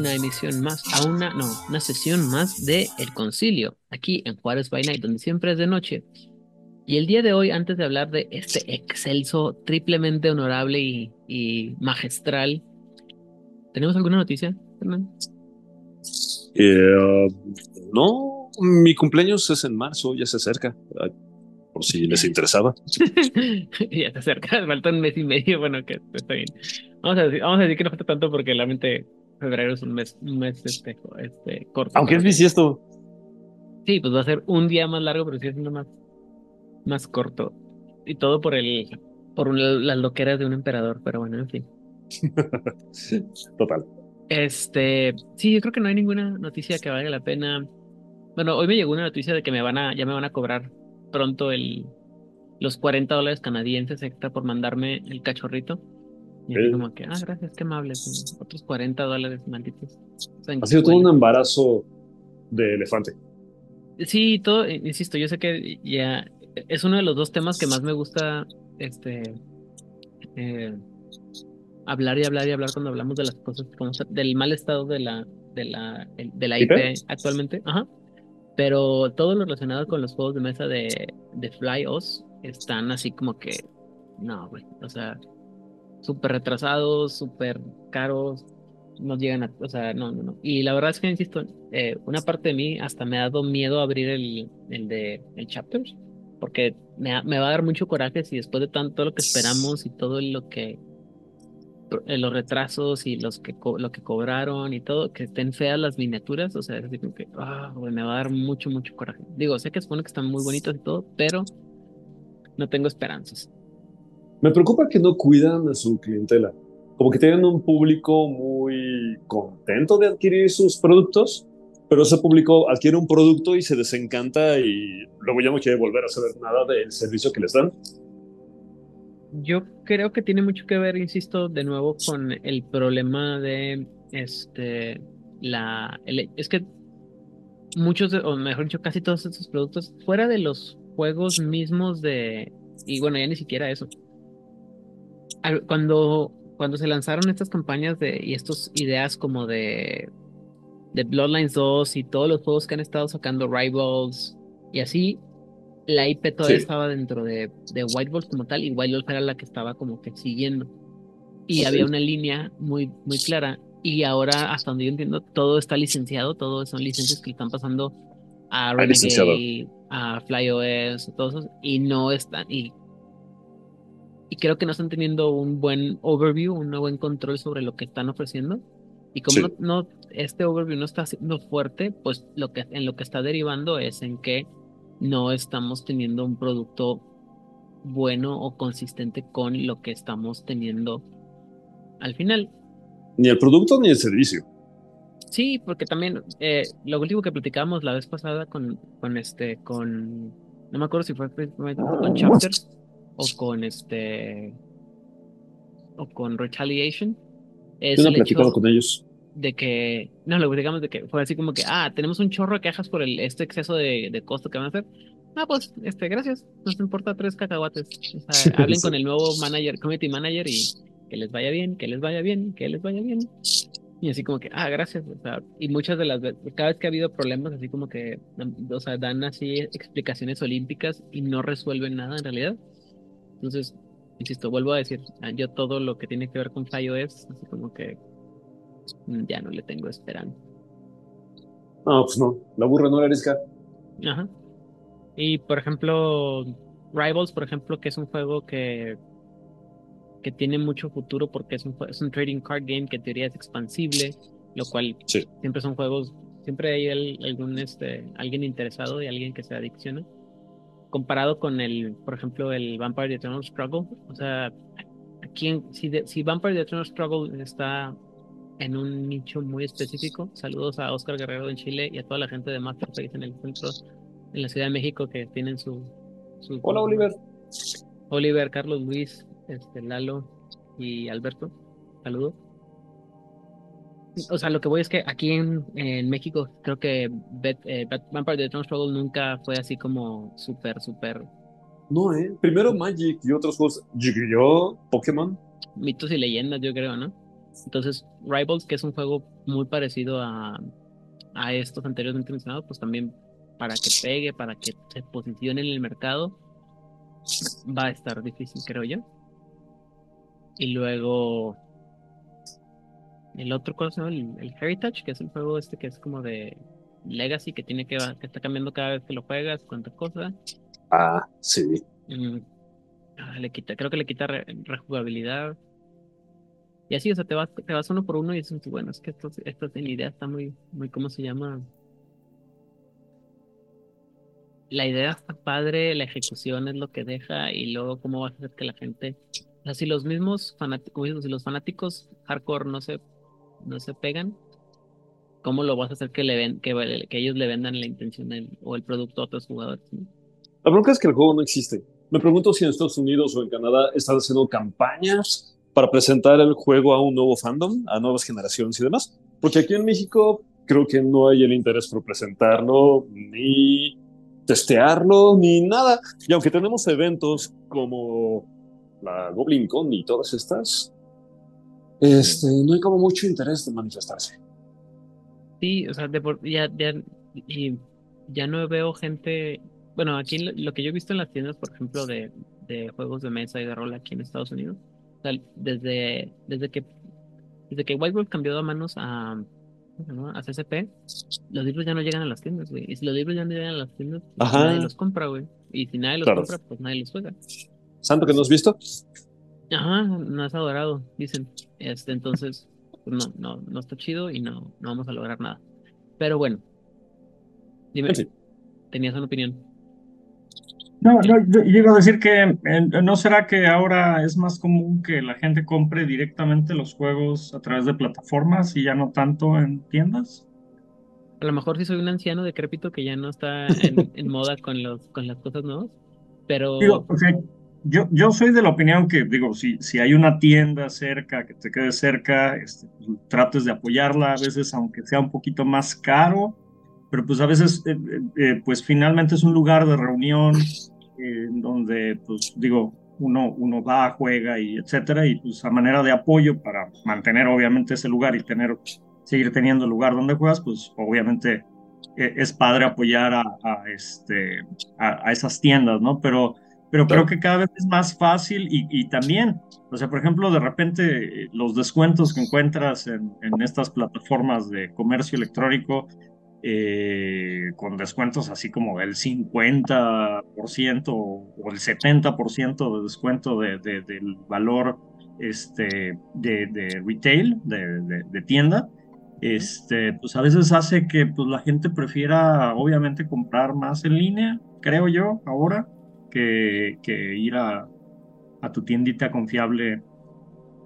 Una emisión más, a una, no, una sesión más de El Concilio, aquí en Juárez by Night, donde siempre es de noche. Y el día de hoy, antes de hablar de este excelso, triplemente honorable y, y magistral, ¿tenemos alguna noticia, Fernando? Eh, no, mi cumpleaños es en marzo, ya se acerca, ah, por si les interesaba. ya se acerca, falta un mes y medio, bueno, que está bien. Vamos a decir, vamos a decir que no falta tanto porque realmente febrero es un mes, un mes este, este, corto. Aunque es bisiesto. Sí, pues va a ser un día más largo, pero sí es más, más corto. Y todo por el por un- las loqueras de un emperador, pero bueno, en fin. Total. Este, sí, yo creo que no hay ninguna noticia que valga la pena. Bueno, hoy me llegó una noticia de que me van a, ya me van a cobrar pronto el, los 40 dólares canadienses extra por mandarme el cachorrito. Y así como que, ah, gracias, qué amables. Otros 40 dólares, malditos. O sea, ¿en Ha sido todo un embarazo de elefante. Sí, todo, eh, insisto, yo sé que ya es uno de los dos temas que más me gusta, este, eh, hablar y hablar y hablar cuando hablamos de las cosas, como del mal estado de la, de la, de la ¿IP? IP actualmente, ajá. Pero todo lo relacionado con los juegos de mesa de, de FlyOS están así como que, no, güey, o sea, súper retrasados, súper caros, no llegan a, o sea, no, no, no. Y la verdad es que, insisto, eh, una parte de mí hasta me ha dado miedo abrir el, el de el chapters, porque me, me va a dar mucho coraje si después de tanto lo que esperamos y todo lo que, eh, los retrasos y los que lo que cobraron y todo, que estén feas las miniaturas, o sea, es como que, güey, me va a dar mucho, mucho coraje. Digo, sé que supone que están muy bonitos y todo, pero no tengo esperanzas. Me preocupa que no cuidan a su clientela. Como que tienen un público muy contento de adquirir sus productos, pero ese público adquiere un producto y se desencanta y luego ya no quiere volver a saber nada del servicio que les dan. Yo creo que tiene mucho que ver, insisto, de nuevo con el problema de este la es que muchos o mejor dicho, casi todos estos productos fuera de los juegos mismos de y bueno, ya ni siquiera eso. Cuando cuando se lanzaron estas campañas de y estas ideas como de de Bloodlines 2 y todos los juegos que han estado sacando Rivals y así la IP todavía Sí. estaba dentro de, de White Wolf como tal, y White Wolf era la que estaba como que siguiendo. Y Ok. había una línea muy, muy clara. Y ahora, hasta donde yo entiendo, todo está licenciado, todo son licencias que le están pasando a. Renegade, a FlyOS, todos esos, y no están, y, y creo que no están teniendo un buen overview, un buen control sobre lo que están ofreciendo. Y como Sí. no, no- este overview no está siendo fuerte, pues lo que, en lo que está derivando es en que no estamos teniendo un producto bueno o consistente con lo que estamos teniendo al final. Ni el producto ni el servicio. Sí, porque también eh, lo último que platicábamos la vez pasada con, con este, con, no me acuerdo si fue con Chapters o con este, o con Retaliation, es Yo no el hecho con ellos. de que, no, lo digamos de que fue así como que, ah, tenemos un chorro de quejas por el, este exceso de, de costo que van a hacer. Ah, pues, este, gracias, nos importa tres cacahuates. O sea, hablen Sí. con el nuevo manager, community manager y que les vaya bien, que les vaya bien, que les vaya bien. Y así como que, ah, gracias. O sea, y muchas de las veces, cada vez que ha habido problemas, así como que, o sea, dan así explicaciones olímpicas y no resuelven nada en realidad. Entonces, insisto, vuelvo a decir, ah, yo todo lo que tiene que ver con FlyOS, así como que mm, ya no le tengo esperanza. No, pues no. La burra no la arisca. Ajá. Y por ejemplo, Rivals, por ejemplo, que es un juego que, que tiene mucho futuro porque es un, es un trading card game que en teoría es expansible, lo cual Sí. siempre son juegos, siempre hay el- algún este, alguien interesado y alguien que se adicciona. Comparado con el, por ejemplo, el Vampire the Eternal Struggle, o sea, aquí si, de- si Vampire the Eternal Struggle está en un nicho muy específico. Saludos a Oscar Guerrero en Chile y a toda la gente de Masterface en el centro, en la Ciudad de México que tienen su, su Hola, Oliver. Oliver, Carlos Luis, este, Lalo y Alberto. Saludos. O sea, lo que voy es que aquí en, en México creo que Bet- eh, Vampire the Struggle nunca fue así como súper, súper No, ¿eh? Primero Magic y otros juegos. Yu-Gi-Oh, Pokémon. mitos y leyendas, yo creo, ¿no? Entonces, Rivals, que es un juego muy parecido a, a estos anteriormente mencionados, pues también para que pegue, para que se posicione en el mercado, va a estar difícil, creo yo. Y luego el otro cosa, el, el Heritage, que es el juego este que es como de Legacy, que tiene que, que está cambiando cada vez que lo juegas, cuántas cosas. Ah, sí. Mm, ah, le quita, creo que le quita rejugabilidad. Y así, o sea, te vas, te vas uno por uno y dices, bueno, es que esto, esto la idea está muy, muy, ¿cómo se llama? La idea está padre, la ejecución es lo que deja y luego cómo vas a hacer que la gente, o sea, si los mismos fanáticos, si los fanáticos hardcore no se, no se pegan, ¿cómo lo vas a hacer que le ven, que, ellos le vendan la intención o el producto a otros jugadores? La bronca es que el juego no existe. Me pregunto si en Estados Unidos o en Canadá están haciendo campañas para presentar el juego a un nuevo fandom, a nuevas generaciones y demás. Porque aquí en México creo que no hay el interés por presentarlo, ni testearlo, ni nada. Y aunque tenemos eventos como la Goblin Con y todas estas, este, no hay como mucho interés de manifestarse. Sí, o sea, de ya, ya, y ya no veo gente. Bueno, aquí lo, que yo he visto en las tiendas, por ejemplo, de, de juegos de mesa y de rol aquí en Estados Unidos, desde, desde que desde que White Wolf cambió de manos a, a CCP, los libros ya no llegan a las tiendas, güey. Y si los libros ya no llegan a las tiendas, pues nadie los compra, güey. Y si nadie los compra, pues nadie los juega. ¿Santo que no has visto? Ajá, no has adorado, dicen. Este, entonces, pues no, no, no está chido y no, no vamos a lograr nada. Pero bueno, dime, ¿tenías una opinión? No, no, yo iba a decir que eh, no será que ahora es más común que la gente compre directamente los juegos a través de plataformas y ya no tanto en tiendas. A lo mejor sí soy un anciano decrépito que ya no está en, moda con los con las cosas nuevas, pero digo, yo, yo soy de la opinión que digo si si hay una tienda cerca que te quede cerca, este, trates de apoyarla a veces aunque sea un poquito más caro pero pues a veces, eh, eh, eh, pues finalmente es un lugar de reunión donde, pues digo, uno, uno va, juega y etcétera, y pues a manera de apoyo para mantener obviamente ese lugar y tener, seguir teniendo el lugar donde juegas, pues obviamente es padre apoyar a, este, a, esas tiendas, ¿no? Pero, pero creo que cada vez es más fácil y, y, también, o sea, por ejemplo, de repente los descuentos que encuentras en, en estas plataformas de comercio electrónico, eh, con descuentos así como el 50% o el 70% de descuento de, del valor este, de, retail, de, tienda, este, pues a veces hace que pues, la gente prefiera obviamente comprar más en línea, creo yo, ahora, que, ir a, tu tiendita confiable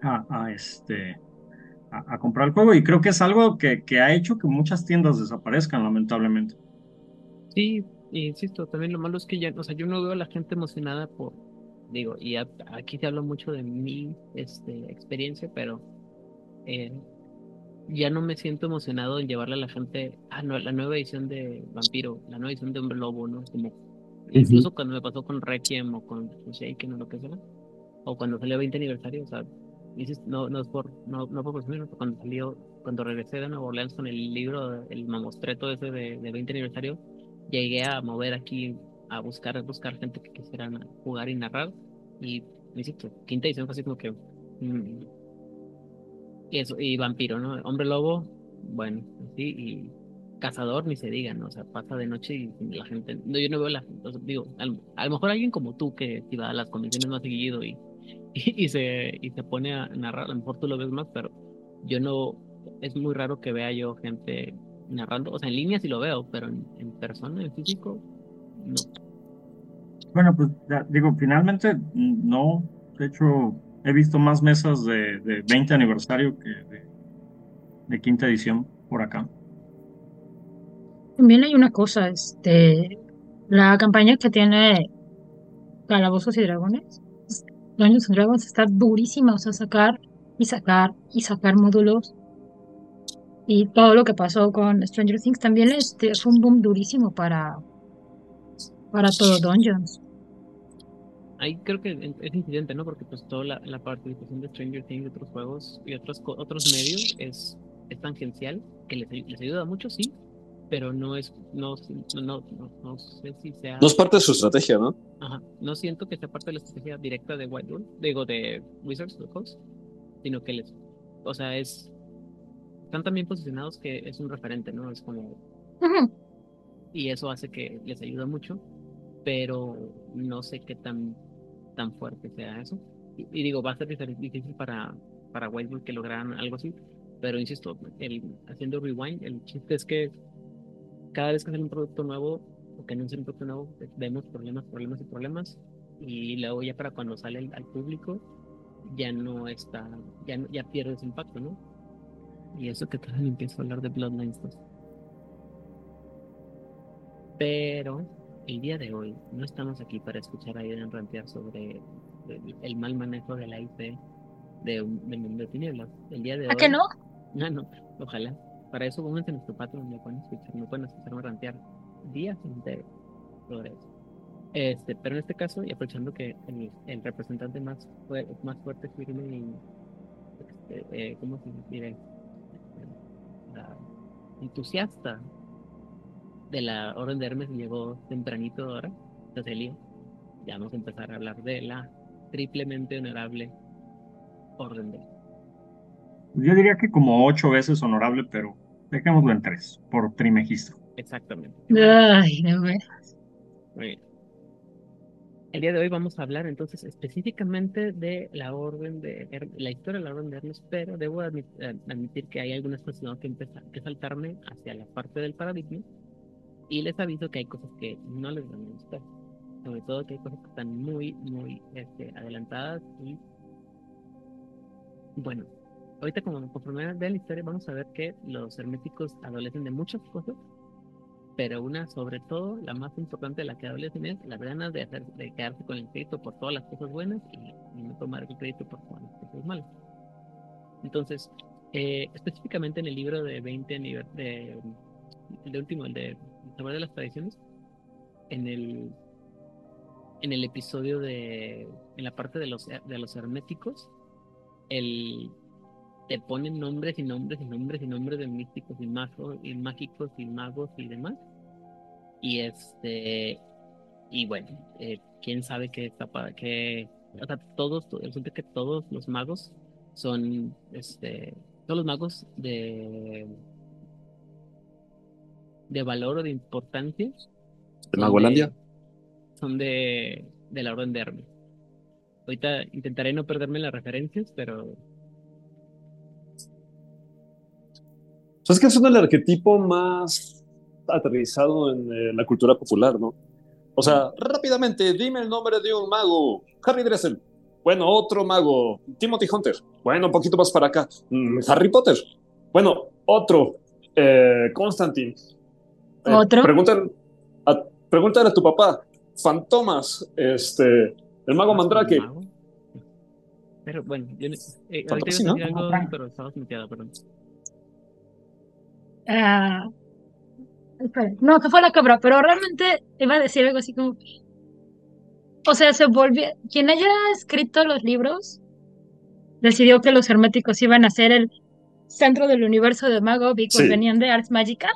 a, este, a, comprar el juego y creo que es algo que, ha hecho que muchas tiendas desaparezcan, lamentablemente. Sí, insisto, también lo malo es que ya, o sea, yo no veo a la gente emocionada por, digo, y aquí te hablo mucho de mi este, experiencia, pero eh, ya no me siento emocionado en llevarle a la gente a no, la nueva edición de Vampiro, la nueva edición de Hombre Lobo, ¿no? Incluso cuando me pasó con Requiem o con Shaken o lo que sea, o cuando salió 20 aniversario, o sea, no, no es por, no, no por presumir, cuando salió, cuando regresé de Nueva Orleans con el libro, el mamostreto ese de, de 20 aniversario, llegué a mover aquí, a buscar, buscar gente que quisiera jugar y narrar, y insisto, quinta edición fue así como que, mm, y eso, y vampiro, ¿no? Hombre lobo, bueno, sí, y cazador ni se diga, ¿no? O sea, pasa de noche y la gente, no, yo no veo la, digo, a, lo mejor alguien como tú que iba a las convenciones más seguido y y, se, y se pone a narrar. A lo mejor tú lo ves más, pero yo no. Es muy raro que vea yo gente narrando. O sea, en línea sí lo veo, pero en, persona, en físico, no. Bueno, pues digo, finalmente no. De hecho, he visto más mesas de, de 20 aniversario que de quinta edición por acá. También hay una cosa, este, la campaña que tiene Calabozos y Dragones Dungeons and Dragons está durísima, o sea, sacar y sacar y sacar módulos. Y todo lo que pasó con Stranger Things también este, fue un boom durísimo para, para todo Dungeons. ahí creo que es incidente, ¿no? Porque pues toda la, la participación de Stranger Things y otros juegos y otros, otros medios es, es tangencial, que les ayuda mucho, sí, pero no es, no, no, no, no, sé si sea... No es parte de su estrategia, ¿no? Ajá, no siento que sea parte de la estrategia directa de White Wolf, digo, de Wizards of the Coast, sino que les, o sea, es, están tan bien posicionados que es un referente, ¿no? Es como... Y eso hace que les ayuda mucho, pero no sé qué tan, tan fuerte sea eso. Y, digo, va a ser difícil para, para White Wolf que lograran algo así, pero insisto, el, haciendo rewind, el chiste es que cada vez que sale un producto nuevo o que anuncian un producto nuevo, vemos problemas, problemas y problemas. Y luego ya para cuando sale al público, ya no está, ya, ya pierde impacto, ¿no? Y eso que también empiezo a hablar de Bloodlines 2. Pero el día de hoy no estamos aquí para escuchar a Aiden rantear sobre el, mal manejo de la IP de, de Mundo de Tinieblas. El día de ¿A qué no? No, no, ojalá. Para eso pónganse en nuestro patio donde pueden escuchar, no pueden escucharme rantear días enteros sobre eso. Este, pero en este caso, y aprovechando que el, el representante más, más fuerte, firme y este, eh, ¿cómo se dice? entusiasta de la Orden de Hermes llegó tempranito ahora, entonces ya vamos a empezar a hablar de la triplemente honorable Orden de Yo diría que como ocho veces honorable, pero Dejémoslo en tres, por trimegistro. Exactamente. Ay, no Muy bien. El día de hoy vamos a hablar entonces específicamente de la orden de la historia de la orden de Hermes, pero debo eh, admitir, que hay algunas cosas que que saltarme hacia la parte del paradigma y les aviso que hay cosas que no les van a gustar, sobre todo que hay cosas que están muy muy este, adelantadas y bueno, ahorita como conforme de la historia vamos a ver que los herméticos adolecen de muchas cosas, pero una sobre todo, la más importante de la que adolecen es las ganas de, hacer, de quedarse con el crédito por todas las cosas buenas y, no tomar el crédito por todas las cosas malas. Entonces, eh, específicamente en el libro de 20 de, el último, el de Saber de las Tradiciones, en el en el episodio de en la parte de los de los herméticos el te ponen nombres y nombres y nombres y nombres de místicos y magos y mágicos y magos y demás. Y este y bueno, eh, quién sabe qué está para que o sea, todos resulta que todos los magos son este todos los magos de de valor o de importancia de Magolandia son de, de la orden de Hermes. Ahorita intentaré no perderme las referencias, pero es que son el arquetipo más aterrizado en eh, la cultura popular, ¿no? O sea, rápidamente, dime el nombre de un mago. Harry Dressel. Bueno, otro mago. Timothy Hunter. Bueno, un poquito más para acá. Mm, Harry Potter. Bueno, otro. Eh, Constantine. Eh, ¿Otro? Pregúntale a, pregúntale a tu papá. Fantomas. Este. El mago Mandrake. Pero bueno, yo, eh, ahorita iba a decir algo, pero muteada, perdón. Ah, no, que fue la cabra, pero realmente iba a decir algo así como. O sea, se volvió. Quien haya escrito los libros decidió que los herméticos iban a ser el centro del universo de Mago y venían de Ars Magica.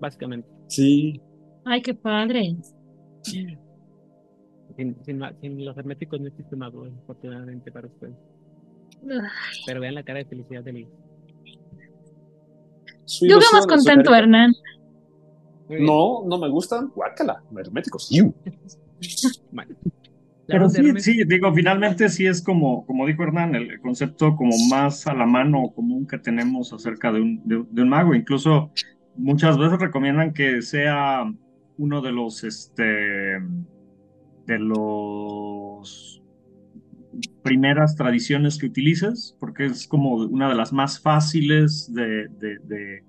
Básicamente. Sí. Ay, qué padre. Sin, los herméticos no existe Mago, afortunadamente para ustedes. Pero vean la cara de felicidad de Liz. Yo más contento, Hernán. No, no me gustan. Guácala, herméticos. Pero sí, sí, digo, finalmente sí es como, como dijo Hernán, el concepto como más a la mano común que tenemos acerca de un, de, un mago. Incluso muchas veces recomiendan que sea uno de los, este, de los primeras tradiciones que utilices, porque es como una de las más fáciles de, de,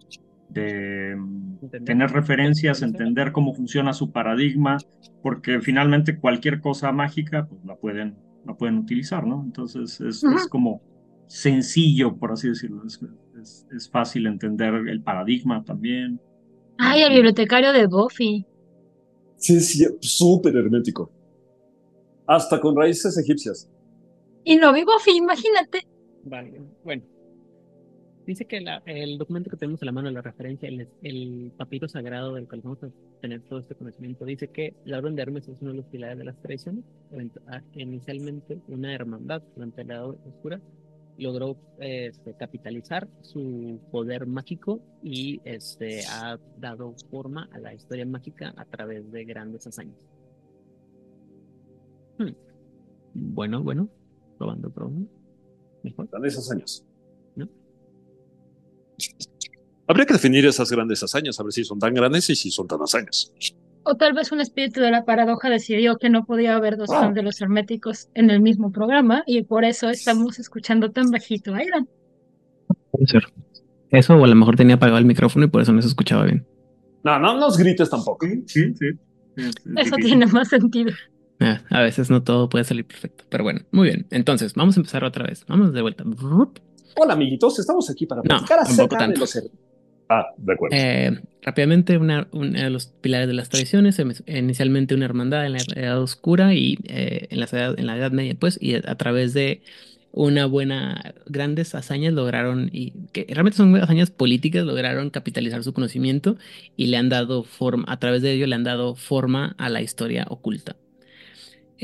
tener referencias, entender cómo funciona su paradigma, porque finalmente cualquier cosa mágica pues, la, pueden, la pueden utilizar, ¿no? Entonces es, es como sencillo, por así decirlo, es, es, fácil entender el paradigma también. Ay, el bibliotecario de Buffy. Sí, sí, súper hermético. Hasta con raíces egipcias. Y no vivo fin, imagínate. Vale, bueno. Dice que la- el documento que tenemos a la mano, la referencia, el, el papiro sagrado del cual vamos a tener todo este conocimiento, dice que la Orden de Hermes es uno de los pilares de las tradiciones. Ah, Inicialmente una hermandad durante la Edad Oscura logró este, capitalizar su poder mágico y este, ha dado forma a la historia mágica a través de grandes hazañas. Hmm. Bueno, bueno, probando, probando. Mejor. Grandes hazañas. ¿No? Habría que definir esas grandes hazañas, a ver si son tan grandes y si son tan hazañas. O tal vez un espíritu de la paradoja decidió que no podía haber dos fans de los herméticos en el mismo programa y por eso estamos escuchando tan bajito a ser. Eso, o a lo mejor tenía apagado el micrófono y por eso no se escuchaba bien. No, no nos grites tampoco. Sí, sí, sí. Es- es Eso tiene más sentido. Ah, a veces no todo puede salir perfecto. Pero bueno, muy bien. Entonces, vamos a empezar otra vez. Vamos de vuelta. Hola, amiguitos, estamos aquí para No, platicar tampoco acerca de tanto. los her- Ah, de acuerdo. Eh, rápidamente, una, uno de los pilares de las tradiciones, em- inicialmente una hermandad en la Edad Oscura y eh, en, la edad, en la Edad Media, pues, y a, a través de una buena, grandes hazañas lograron, y que realmente son hazañas políticas, lograron capitalizar su conocimiento y le han dado forma, a través de ello le han dado forma a la historia oculta.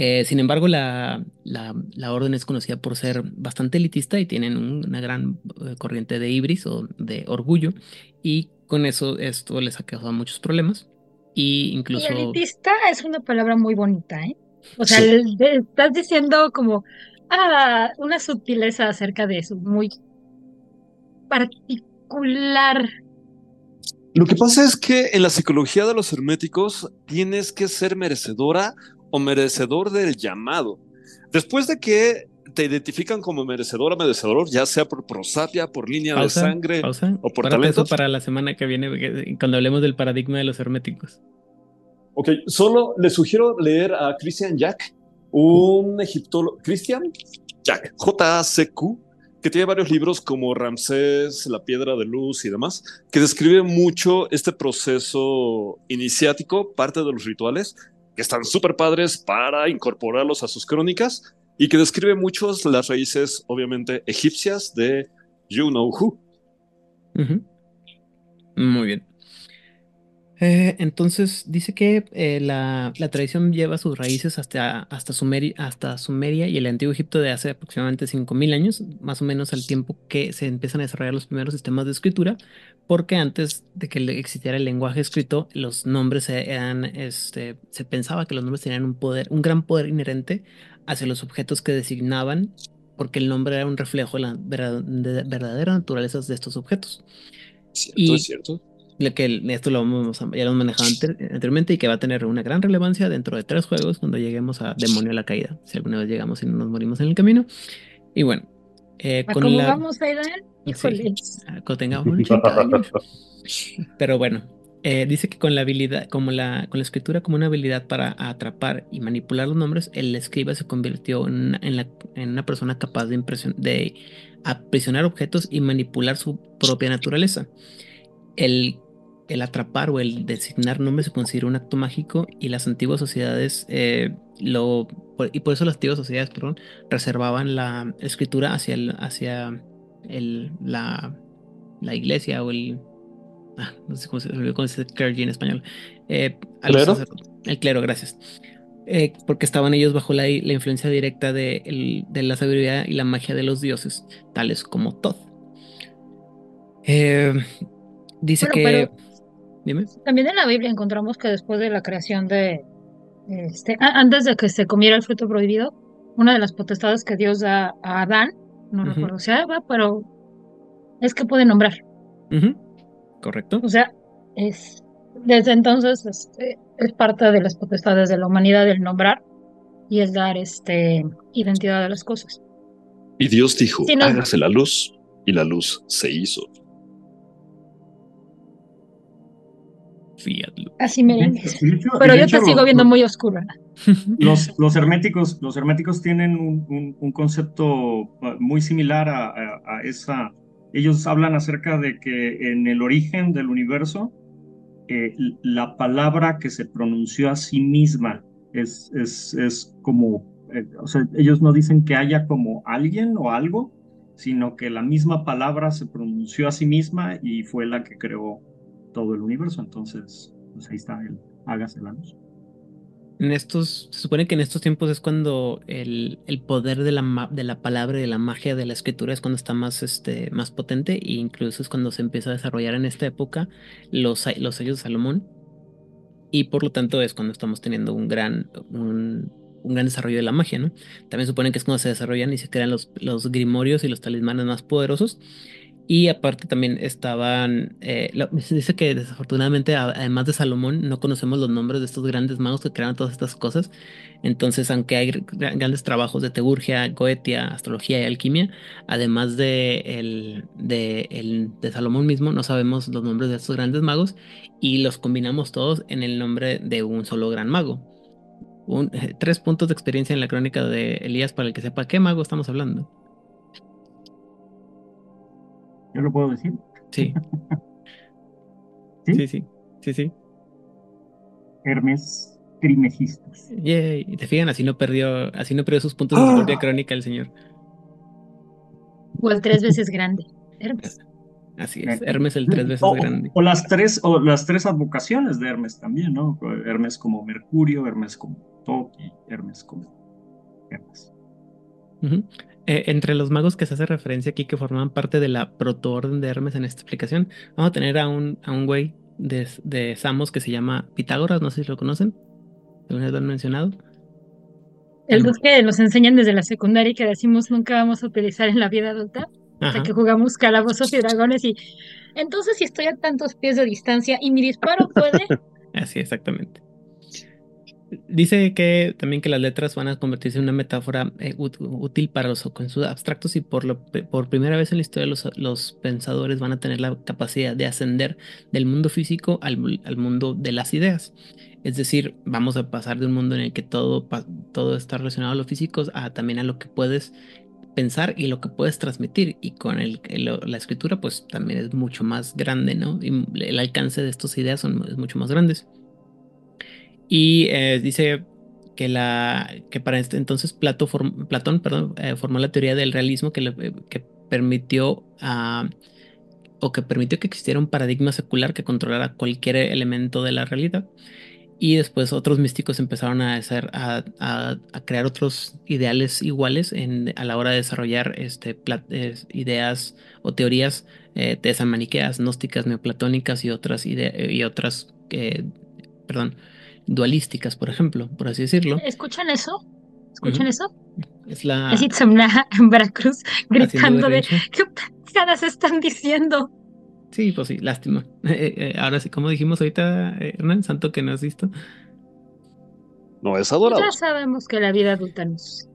Eh, sin embargo, la, la, la orden es conocida por ser bastante elitista y tienen un- una gran eh, corriente de ibris o de orgullo y con eso esto les ha causado muchos problemas y Y incluso elitista es una palabra muy bonita, ¿eh? O sea, Sí. el- estás diciendo como ah, una sutileza acerca de eso, muy particular. Lo que pasa es que en la psicología de los herméticos tienes que ser merecedora o merecedor del llamado. Después de que te identifican como merecedora o merecedor, ya sea por prosapia, por línea pausa, de sangre pausa, o por talentos. para la semana que viene que- cuando hablemos del paradigma de los herméticos. Ok, solo les sugiero leer a Christian Jack, un egiptólogo. Christian Jack, J-A-C-Q, que tiene varios libros como Ramsés, La Piedra de Luz y demás, que describe mucho este proceso iniciático, parte de los rituales, que están súper padres para incorporarlos a sus crónicas y que describe muchos las raíces, obviamente, egipcias de You Know Who. Muy bien. Eh, entonces dice que eh, la, la tradición lleva sus raíces hasta, hasta, Sumeri- hasta Sumeria y el antiguo Egipto de hace aproximadamente 5.000 años, más o menos al tiempo que se empiezan a desarrollar los primeros sistemas de escritura, porque antes de que existiera el lenguaje escrito, los nombres eran, este, se pensaba que los nombres tenían un poder, un gran poder inherente hacia los objetos que designaban, porque el nombre era un reflejo de la verdad- de verdadera naturaleza de estos objetos. ¿Cierto? Y- ¿Es cierto? Que esto lo vamos a- ya lo hemos manejado ante- anteriormente y que va a tener una gran relevancia dentro de tres juegos cuando lleguemos a Demonio a la Caída, si alguna vez llegamos y no nos morimos en el camino. Y bueno, eh, ¿A con cómo la... vamos, Aidan? Sí. Híjole. Cuando tengamos 80 años. Pero bueno, eh, dice que con la habilidad, como la, con la escritura como una habilidad para atrapar y manipular los nombres, el escriba se convirtió en una, en la- en una persona capaz de, impresion- de aprisionar objetos y manipular su propia naturaleza. El, el atrapar o el designar nombres se considera un acto mágico y las antiguas sociedades eh, lo por- y por eso las antiguas sociedades, perdón, reservaban la escritura hacia el, hacia el, la, la iglesia o el ah, no sé cómo se, cómo se dice clergy en español. Eh, ¿Clero? El clero, gracias. Eh, porque estaban ellos bajo la, la influencia directa de, el- de la sabiduría y la magia de los dioses, tales como Thoth. Eh, dice Bueno, que. pero- Dime. También en la Biblia encontramos que después de la creación de, este, antes de que se comiera el fruto prohibido, una de las potestades que Dios da a Adán, no Ujú. recuerdo si a Eva, pero es que puede nombrar. Correcto. O sea, es desde entonces es parte de las potestades de la humanidad el nombrar y el dar este identidad a las cosas. Y Dios dijo, no. hágase la luz, y la luz se hizo. Fiatlo. Así me Pero yo hecho, te sigo viendo muy oscura. Los, los herméticos, los herméticos tienen un, un- un concepto uh, muy similar a, a- a esa. Ellos hablan acerca de que en el origen del universo, eh, la palabra que se pronunció a sí misma es, es, es como eh, o sea, ellos no dicen que haya como alguien o algo, sino que la misma palabra se pronunció a sí misma y fue la que creó todo el universo. Entonces, pues ahí está el hágase la luz. En estos, se supone que en estos tiempos es cuando el, el poder de la, de la palabra y de la magia de la escritura es cuando está más, este, más potente e incluso es cuando se empieza a desarrollar en esta época los, los sellos de Salomón y por lo tanto es cuando estamos teniendo un gran, un, un gran desarrollo de la magia, ¿no? También suponen que es cuando se desarrollan y se crean los, los grimorios y los talismanes más poderosos y aparte también estaban, eh, se dice que desafortunadamente, además de Salomón, no conocemos los nombres de estos grandes magos que crearon todas estas cosas. Entonces, aunque hay grandes trabajos de teurgia, goetia, astrología y alquimia, además de, el, de, Salomón mismo, no sabemos los nombres de estos grandes magos y los combinamos todos en el nombre de un solo gran mago. Un, tres puntos de experiencia en la crónica de Elías para el que sepa qué mago estamos hablando. ¿Yo lo puedo decir? Sí. ¿Sí? Sí, sí, sí, Hermes Trimegistus. Yay. Y te fijan, así no perdió, así no perdió sus puntos de su propia ¡Ah! crónica el señor. O el tres veces grande. Hermes. Así es, Hermes el tres veces grande. O las tres, o las tres advocaciones de Hermes también, ¿no? Hermes como Mercurio, Hermes como Tot y Hermes como Hermes. Eh, entre los magos que se hace referencia aquí que forman parte de la protoorden de Hermes en esta explicación, vamos a tener a un, a un güey de, de Samos que se llama Pitágoras, no sé si lo conocen, alguna lo han mencionado. El dos que nos enseñan desde la secundaria y que decimos nunca vamos a utilizar en la vida adulta, hasta que jugamos calabozos y dragones y entonces si estoy a tantos pies de distancia y mi disparo puede... Así, exactamente. Dice que también que las letras van a convertirse en una metáfora eh, útil para los abstractos y por, lo, por primera vez en la historia los, los, pensadores van a tener la capacidad de ascender del mundo físico al, al, mundo de las ideas. Es decir, vamos a pasar de un mundo en el que todo, todo está relacionado a lo físico a también a lo que puedes pensar y lo que puedes transmitir. Y con el, la escritura pues también es mucho más grande, ¿no? Y el alcance de estas ideas son, es mucho más grandes. Y eh, dice que, la, que para este entonces Platón eh, formó la teoría del realismo que, le, que permitió o que permitió que existiera un paradigma secular que controlara cualquier elemento de la realidad. Y después otros místicos empezaron a, hacer, a, crear otros ideales iguales en, a la hora de desarrollar este, ideas o teorías eh, tesamaniqueas, gnósticas, neoplatónicas y otras, y otras perdón, dualísticas, por ejemplo, por así decirlo. ¿Escuchan eso? ¿Escuchan eso? Es la... Es Itzamna en Veracruz gritando de, ¿qué caras están diciendo? Sí, pues sí, lástima. Eh, eh, ahora sí, como dijimos ahorita, eh, Hernán, santo que no has visto. No es adorado. Ya sabemos que la vida adulta nos,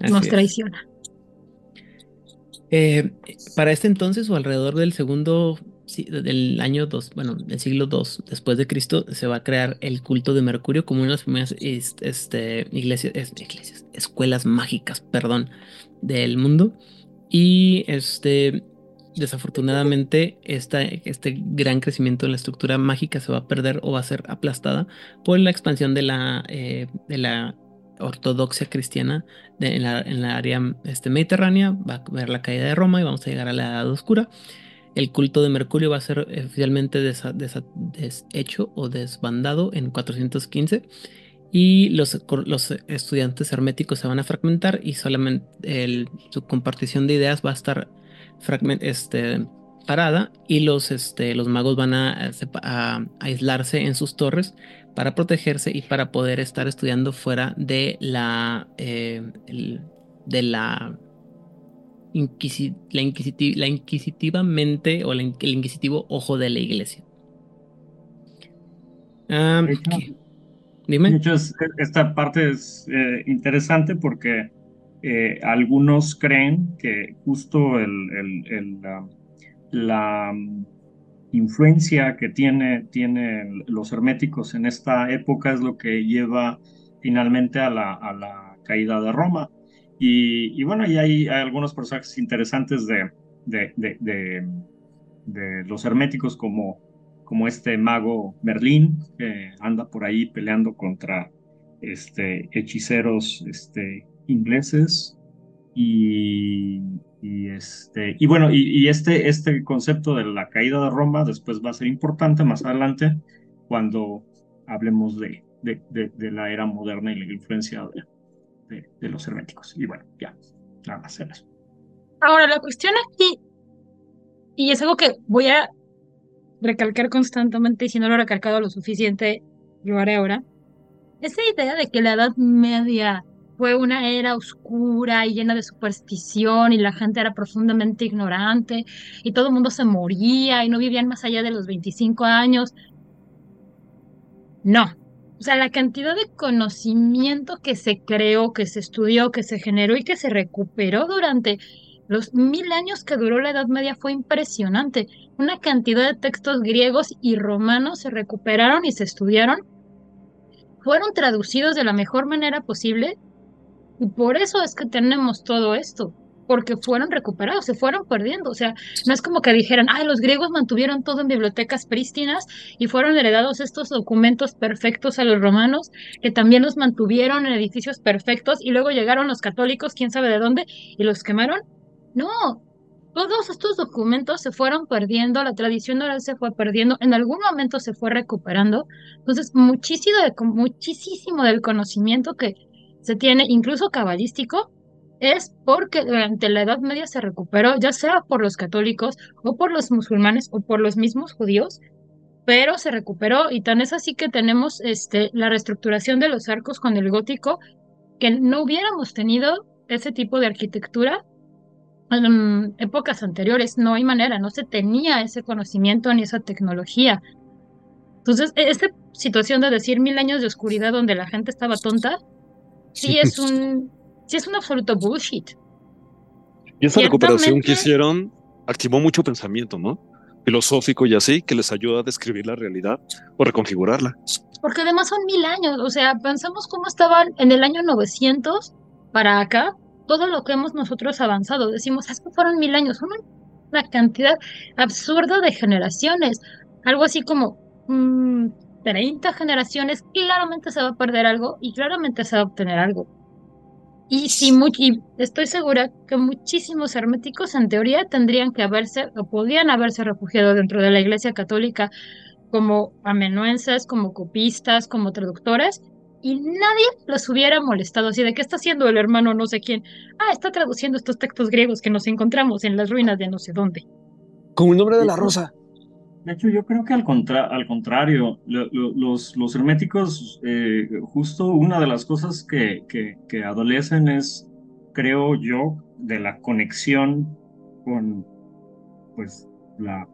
nos traiciona. para este entonces, o alrededor del segundo del año 2, bueno, del siglo 2 después de Cristo, se va a crear el culto de Mercurio como una de las primeras este, iglesias, escuelas mágicas, perdón, del mundo. Y este, desafortunadamente, esta, este gran crecimiento en la estructura mágica se va a perder o va a ser aplastada por la expansión de la, eh, de la ortodoxia cristiana en, la, en, la, área este, mediterránea, va a haber la caída de Roma y vamos a llegar a la Edad Oscura el culto de Mercurio va a ser oficialmente deshecho o desbandado en 415 y los, estudiantes herméticos se van a fragmentar y solamente su compartición de ideas va a estar este, parada y los, este, magos van a, aislarse en sus torres para protegerse y para poder estar estudiando fuera de la, eh, de la la, la inquisitivamente o el inquisitivo ojo de la iglesia. Dime. esta parte es eh, interesante porque eh, algunos creen que justo el, la, influencia que tiene, tiene los herméticos en esta época es lo que lleva finalmente a la, a la caída de Roma. Y, bueno, y hay, algunos personajes interesantes de, los herméticos como, este mago Merlín, que anda por ahí peleando contra este, hechiceros este, ingleses. Y, este, y bueno, y, este, este concepto de la caída de Roma después va a ser importante más adelante cuando hablemos de, de, la era moderna y la influencia de, de, los herméticos. Y bueno, ya, nada más eso. Ahora, la cuestión aquí, y es algo que voy a recalcar constantemente, y si no lo he recalcado lo suficiente, lo haré ahora, esa idea de que la Edad Media fue una era oscura y llena de superstición y la gente era profundamente ignorante y todo el mundo se moría y no vivían más allá de los 25 años. No. O sea, la cantidad de conocimiento que se creó, que se estudió, que se generó y que se recuperó durante los mil años que duró la Edad Media fue impresionante. Una cantidad de textos griegos y romanos se recuperaron y se estudiaron. Fueron traducidos de la mejor manera posible y por eso es que tenemos todo esto, porque fueron recuperados, se fueron perdiendo. O sea, no es como que dijeran, ay, los griegos mantuvieron todo en bibliotecas prístinas y fueron heredados estos documentos perfectos a los romanos, que también los mantuvieron en edificios perfectos y luego llegaron los católicos, quién sabe de dónde, y los quemaron. No, todos estos documentos se fueron perdiendo, la tradición oral se fue perdiendo, en algún momento se fue recuperando. Entonces, muchísimo, de, muchísimo del conocimiento que se tiene, incluso cabalístico, es porque durante la Edad Media se recuperó, ya sea por los católicos o por los musulmanes o por los mismos judíos, pero se recuperó y tan es así que tenemos este, la reestructuración de los arcos con el gótico, que no hubiéramos tenido ese tipo de arquitectura en épocas anteriores, no hay manera, no se tenía ese conocimiento ni esa tecnología. Entonces, e-, esta situación de decir mil años de oscuridad donde la gente estaba tonta, sí es un, sí es un absoluto bullshit. Y esa recuperación que hicieron activó mucho pensamiento, ¿no? Filosófico y así, que les ayuda a describir la realidad o reconfigurarla. Porque además son mil años, o sea, pensamos cómo estaban en el año 900 para acá, todo lo que hemos nosotros avanzado. Decimos, es que fueron mil años, son una cantidad absurda de generaciones. Algo así como, mm, 30 generaciones, claramente se va a perder algo y claramente se va a obtener algo. Y, si y estoy segura que muchísimos herméticos en teoría tendrían que haberse o podrían haberse refugiado dentro de la Iglesia Católica como amenuenses, como copistas, como traductores, y nadie los hubiera molestado. Así de qué está haciendo el hermano no sé quién. Ah, está traduciendo estos textos griegos que nos encontramos en las ruinas de no sé dónde. Como el nombre de la rosa. De hecho, yo creo que al, al contrario, los, los herméticos, eh, justo una de las cosas que, que, adolecen es, creo yo, de la conexión con pues la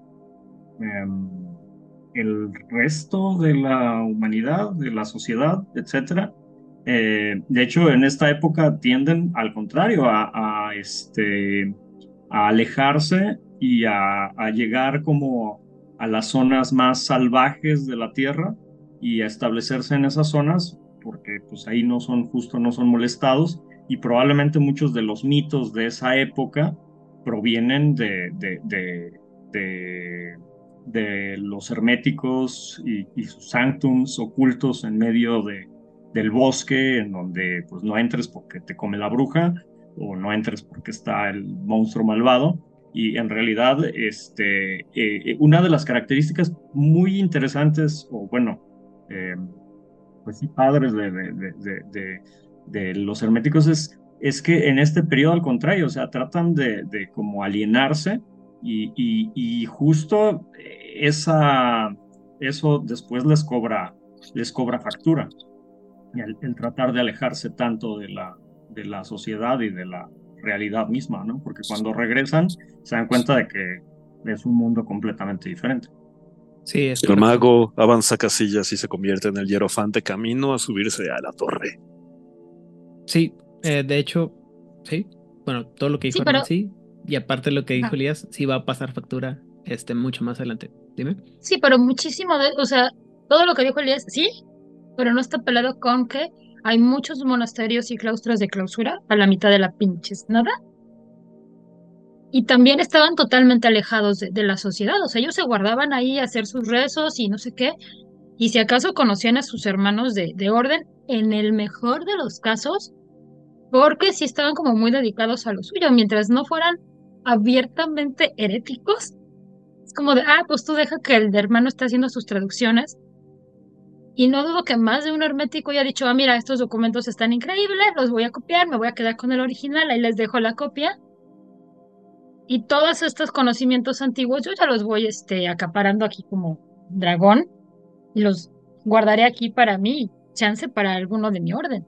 em, el resto de la humanidad, de la sociedad, etcétera. Eh, de hecho, en esta época tienden al contrario a, este, a alejarse y a, a llegar como a las zonas más salvajes de la Tierra y a establecerse en esas zonas porque pues ahí no son justo, no son molestados y probablemente muchos de los mitos de esa época provienen de, de, de, los herméticos y, sus sanctums ocultos en medio de, del bosque en donde pues no entres porque te come la bruja o no entres porque está el monstruo malvado y en realidad este, eh, una de las características muy interesantes, o bueno, eh, pues sí, padres de, de, de, los herméticos es, es que en este periodo al contrario, o sea, tratan de, como alienarse y, y, justo esa, eso después les cobra, les cobra factura, el, el tratar de alejarse tanto de la, de la sociedad y de la, realidad misma, ¿no? Porque cuando regresan se dan cuenta de que es un mundo completamente diferente. Sí, es el mago avanza casillas y se convierte en el hierofante camino a subirse a la torre. Sí, eh, de hecho, sí. Bueno, todo lo que dijo sí, sí. Y aparte lo que dijo Elías, sí va a pasar factura este, mucho más adelante. Dime. Sí, pero muchísimo de, o sea, todo lo que dijo Elías, sí, pero no está pelado con que hay muchos monasterios y claustros de clausura a la mitad de la pinches nada. Y también estaban totalmente alejados de, la sociedad, o sea, ellos se guardaban ahí a hacer sus rezos y no sé qué. Y si acaso conocían a sus hermanos de, de orden, en el mejor de los casos, porque sí estaban como muy dedicados a lo suyo, mientras no fueran abiertamente heréticos. Es como de, ah, pues tú deja que el hermano esté haciendo sus traducciones. Y no dudo que más de un hermético haya dicho, ah, mira, estos documentos están increíbles, los voy a copiar, me voy a quedar con el original, ahí les dejo la copia. Y todos estos conocimientos antiguos yo ya los voy este, acaparando aquí como dragón y los guardaré aquí para mí, chance para alguno de mi orden.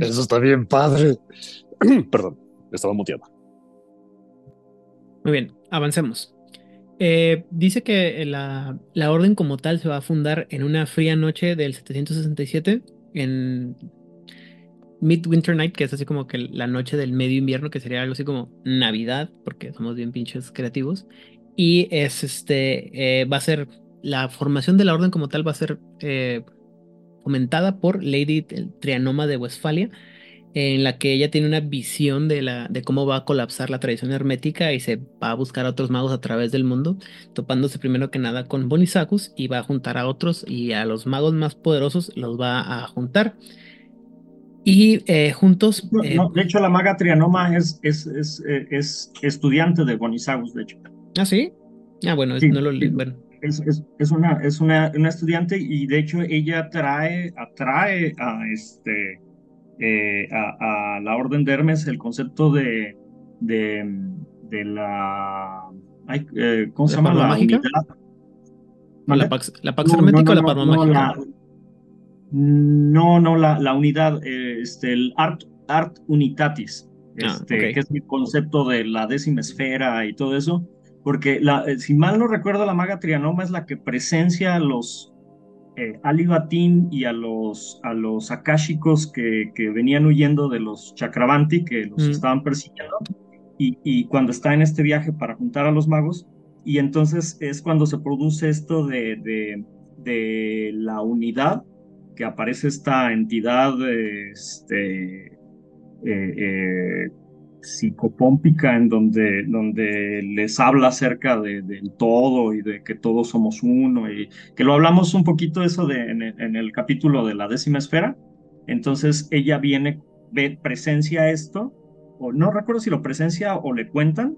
Eso está bien, padre. Perdón, estaba muteado. Muy bien, avancemos. Eh, dice que la, la orden como tal se va a fundar en una fría noche del 767 en Midwinter Night, que es así como que la noche del medio invierno, que sería algo así como Navidad, porque somos bien pinches creativos. Y es este, eh, va a ser, la formación de la orden como tal va a ser eh, comentada por Lady Trianoma de Westfalia, en la que ella tiene una visión de, la, de cómo va a colapsar la tradición hermética y se va a buscar a otros magos a través del mundo, topándose primero que nada con Bonisacus y va a juntar a otros y a los magos más poderosos los va a juntar. Y eh, juntos... No, eh, no, de hecho, la maga Trianoma es, es, es, eh, es estudiante de Bonisagus, de hecho. ¿Ah, sí? Ah, bueno, Sí, no lo sí. bueno. Es, es, es una, es una, una estudiante y de hecho ella trae, atrae a, este, eh, a, a la Orden de Hermes el concepto de, de, de la... ay, eh, ¿Cómo se ¿La llama? La mágica? unidad. ¿La. Pax, la Pax No, no, Hermética no, o la no, Mágica? la- no, no, la, la unidad, eh, este, el Art, Art Unitatis, Ah, este, que es el concepto de la décima esfera y todo eso, porque la, eh, si mal no recuerdo, la maga Trianoma es la que presencia los eh, Alibatín y a los, a los Akashicos que, que venían huyendo de los Chakravanti, que los Mm. estaban persiguiendo, y, y cuando está en este viaje para juntar a los magos, y entonces es cuando se produce esto de, de, de la unidad, que aparece esta entidad este, eh, eh, psicopómpica en donde, donde les habla acerca de- del todo y de que todos somos uno, y que lo hablamos un poquito eso de, en, el, capítulo de la décima esfera. Entonces ella viene, ve, presencia esto, o no recuerdo si lo presencia o le cuentan,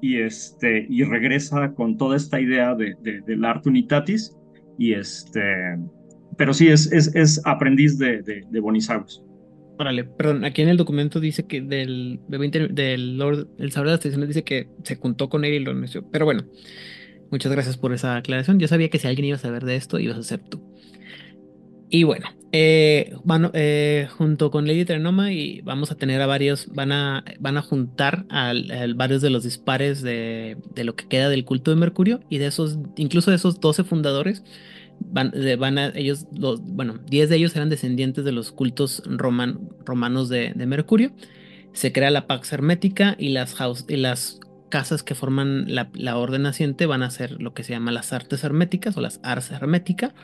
y, este, y regresa con toda esta idea de, de- del arte unitatis, y este, pero sí, es, es, es aprendiz de, de, de Bonisagus. Órale, perdón, aquí en el documento dice que del, de 20 del Lord, el saber de las tradiciones dice que se juntó con él y lo anunció. Pero bueno, muchas gracias por esa aclaración. Yo sabía que si alguien iba a saber de esto, ibas a ser tú. Y bueno, eh, eh, junto con Lady Trenoma y vamos a tener a varios, van a, van a juntar al- al varios de los dispares de, de lo que queda del culto de Mercurio y de esos, incluso de esos 12 fundadores, van, van a, ellos, los, bueno, 10 de ellos eran descendientes de los cultos roman- romanos de, de Mercurio. Se crea la Pax Hermética y las, house- y las casas que forman la, la orden naciente van a ser lo que se llama las artes herméticas o las ars hermética,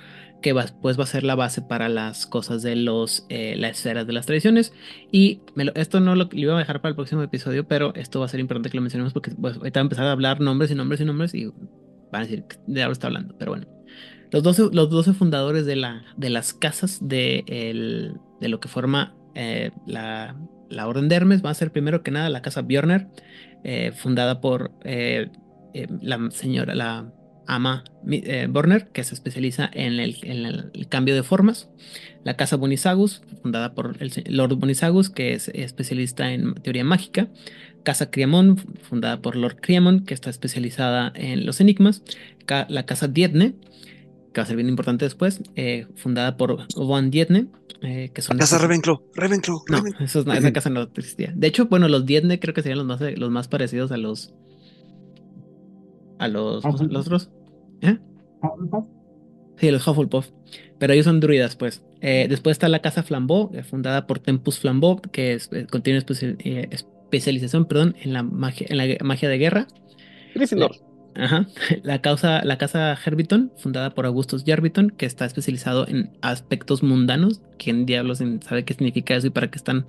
que va, pues va a ser la base para las cosas de los, eh, las esferas de las tradiciones. Y me lo- esto no lo, lo iba a dejar para el próximo episodio, pero esto va a ser importante que lo mencionemos porque pues, ahorita va a empezar a hablar nombres y nombres y nombres y van a decir de algo está hablando, pero bueno. Los 12, los 12 fundadores de, la, de las casas de, el- de lo que forma eh, la, la Orden de Hermes va a ser primero que nada la casa Björner, eh, fundada por eh, la señora, la ama Borner, que se especializa en el, en el- cambio de formas. La casa Bonisagus, fundada por el Lord Bonisagus, que es especialista en teoría mágica. Casa Criamon, fundada por Lord Criamon, que está especializada en los enigmas. La casa Dietne, que va a ser bien importante después, eh, fundada por Von Dietne, eh, que son... Casa estos- Ravenclaw, Ravenclaw, no, Ravenclaw. no, esa casa no existía. De hecho, bueno, los Dietne creo que serían los más, los más parecidos a los... A los, ¿cómo se llaman los otros. ¿Eh? Sí, los Hufflepuff. Pero ellos son druidas, pues. Eh, después está la casa Flambeau, eh, fundada por Tempus Flambeau, que es, eh, contiene espe- eh, especialización perdón, en, la magia, en la magia de guerra. Gryffindor. Ajá. La, causa, la casa Herbiton, fundada por Augustus Jarbiton, que está especializado en aspectos mundanos. ¿Quién diablos sabe qué significa eso y para qué están?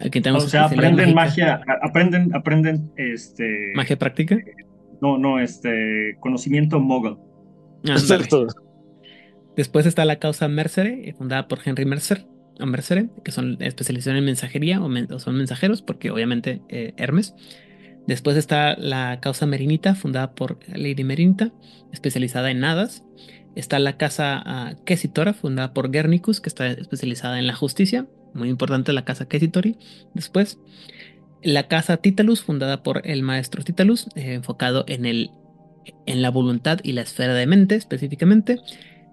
Aquí O tenemos sea, especialidad aprenden mágica. magia, aprenden, aprenden, este, Magia práctica. no, no, este, conocimiento mogul. Ándale. Exacto. Después está la causa Mercer, eh, fundada por Henry Mercer, o Mercere, que son especializados en mensajería o, men- o son mensajeros, porque obviamente eh, Hermes. Después está la Casa Merinita, fundada por Lady Merinita, especializada en hadas. Está la Casa Quesitora, fundada por Guernicus, que está especializada en la justicia. Muy importante la Casa Quesitori. Después, la Casa Titalus, fundada por el maestro Titalus, eh, enfocado en, el, en la voluntad y la esfera de mente específicamente.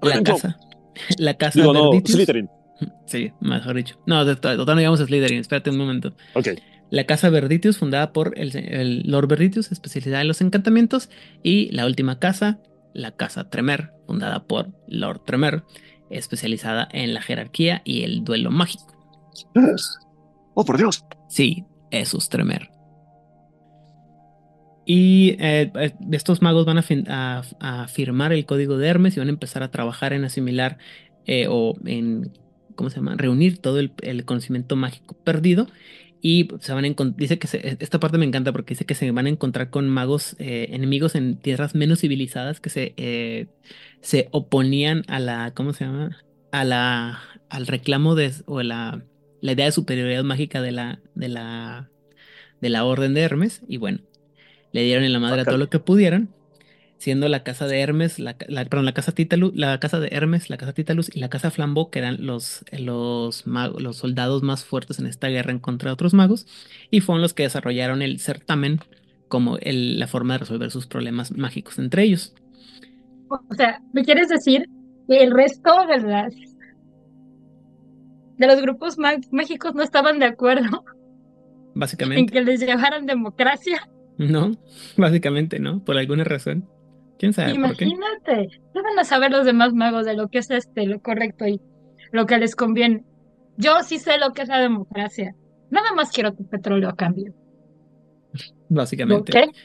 La. Casa, la casa Digo, no. Sí, mejor dicho. No, total no llegamos a Slytherin, espérate un momento. Ok. La casa Verditius, fundada por el, el Lord Verditius, especializada en los encantamientos. Y la última casa, la casa Tremer, fundada por Lord Tremer, especializada en la jerarquía y el duelo mágico. Oh, por Dios. Sí, esos Tremer. Y eh, eh, estos magos van a, fin- a- a firmar el código de Hermes y van a empezar a trabajar en asimilar eh, o en, ¿cómo se llama? Reunir todo el, el conocimiento mágico perdido. Y se van a dice que se- esta parte me encanta porque dice que se van a encontrar con magos eh, enemigos en tierras menos civilizadas que se, eh, se oponían a la, ¿cómo se llama? A la, al reclamo de, o la, la idea de superioridad mágica de la, de la, de la orden de Hermes. Y bueno, le dieron en la madre a todo lo que pudieran, siendo la casa de Hermes, la, la- perdón, la casa Titalus, la casa de Hermes, la casa Titalus y la casa Flambeau, que eran los, los, mag- los soldados más fuertes en esta guerra en contra de otros magos, y fueron los que desarrollaron el certamen como el- la forma de resolver sus problemas mágicos entre ellos. O sea, ¿me quieres decir que el resto de las de los grupos má- mágicos no estaban de acuerdo en Básicamente, que les llevaran democracia? ¿no? Básicamente, ¿no? Por alguna razón. ¿Quién sabe por qué? Imagínate, ¿qué van a saber los demás magos de lo que es este, lo correcto y lo que les conviene? Yo sí sé lo que es la democracia. Nada más quiero tu petróleo a cambio. Básicamente. ¿Ok?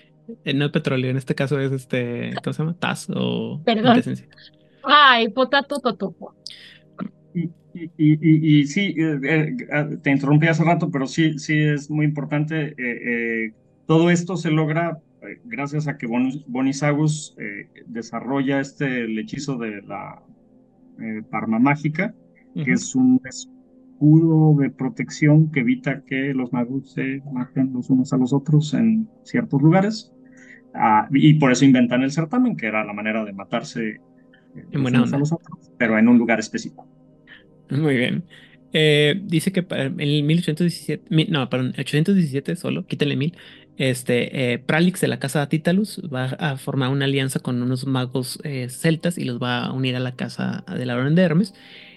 Eh, no el petróleo, en este caso es este, ¿cómo se llama? TAS o Perdón. Ay, potato totopo. Y, y, y, y sí, eh, eh, te interrumpí hace rato, pero sí, sí es muy importante. eh, eh, todo esto se logra gracias a que Bon- Bonisagus eh, desarrolla este el hechizo de la eh, Parma Mágica, que es un escudo de protección que evita que los magos se maten los unos a los otros en ciertos lugares. Ah, y por eso inventan el certamen, que era la manera de matarse eh, En los buena unos a los otros, pero en un lugar específico. Muy bien. Eh, dice que en el 1817, mi- no, perdón, 817 solo, quítale mil. Este, eh, Pralix de la casa Titalus va a formar una alianza con unos magos eh, celtas y los va a unir a la casa de la Orden de Hermes,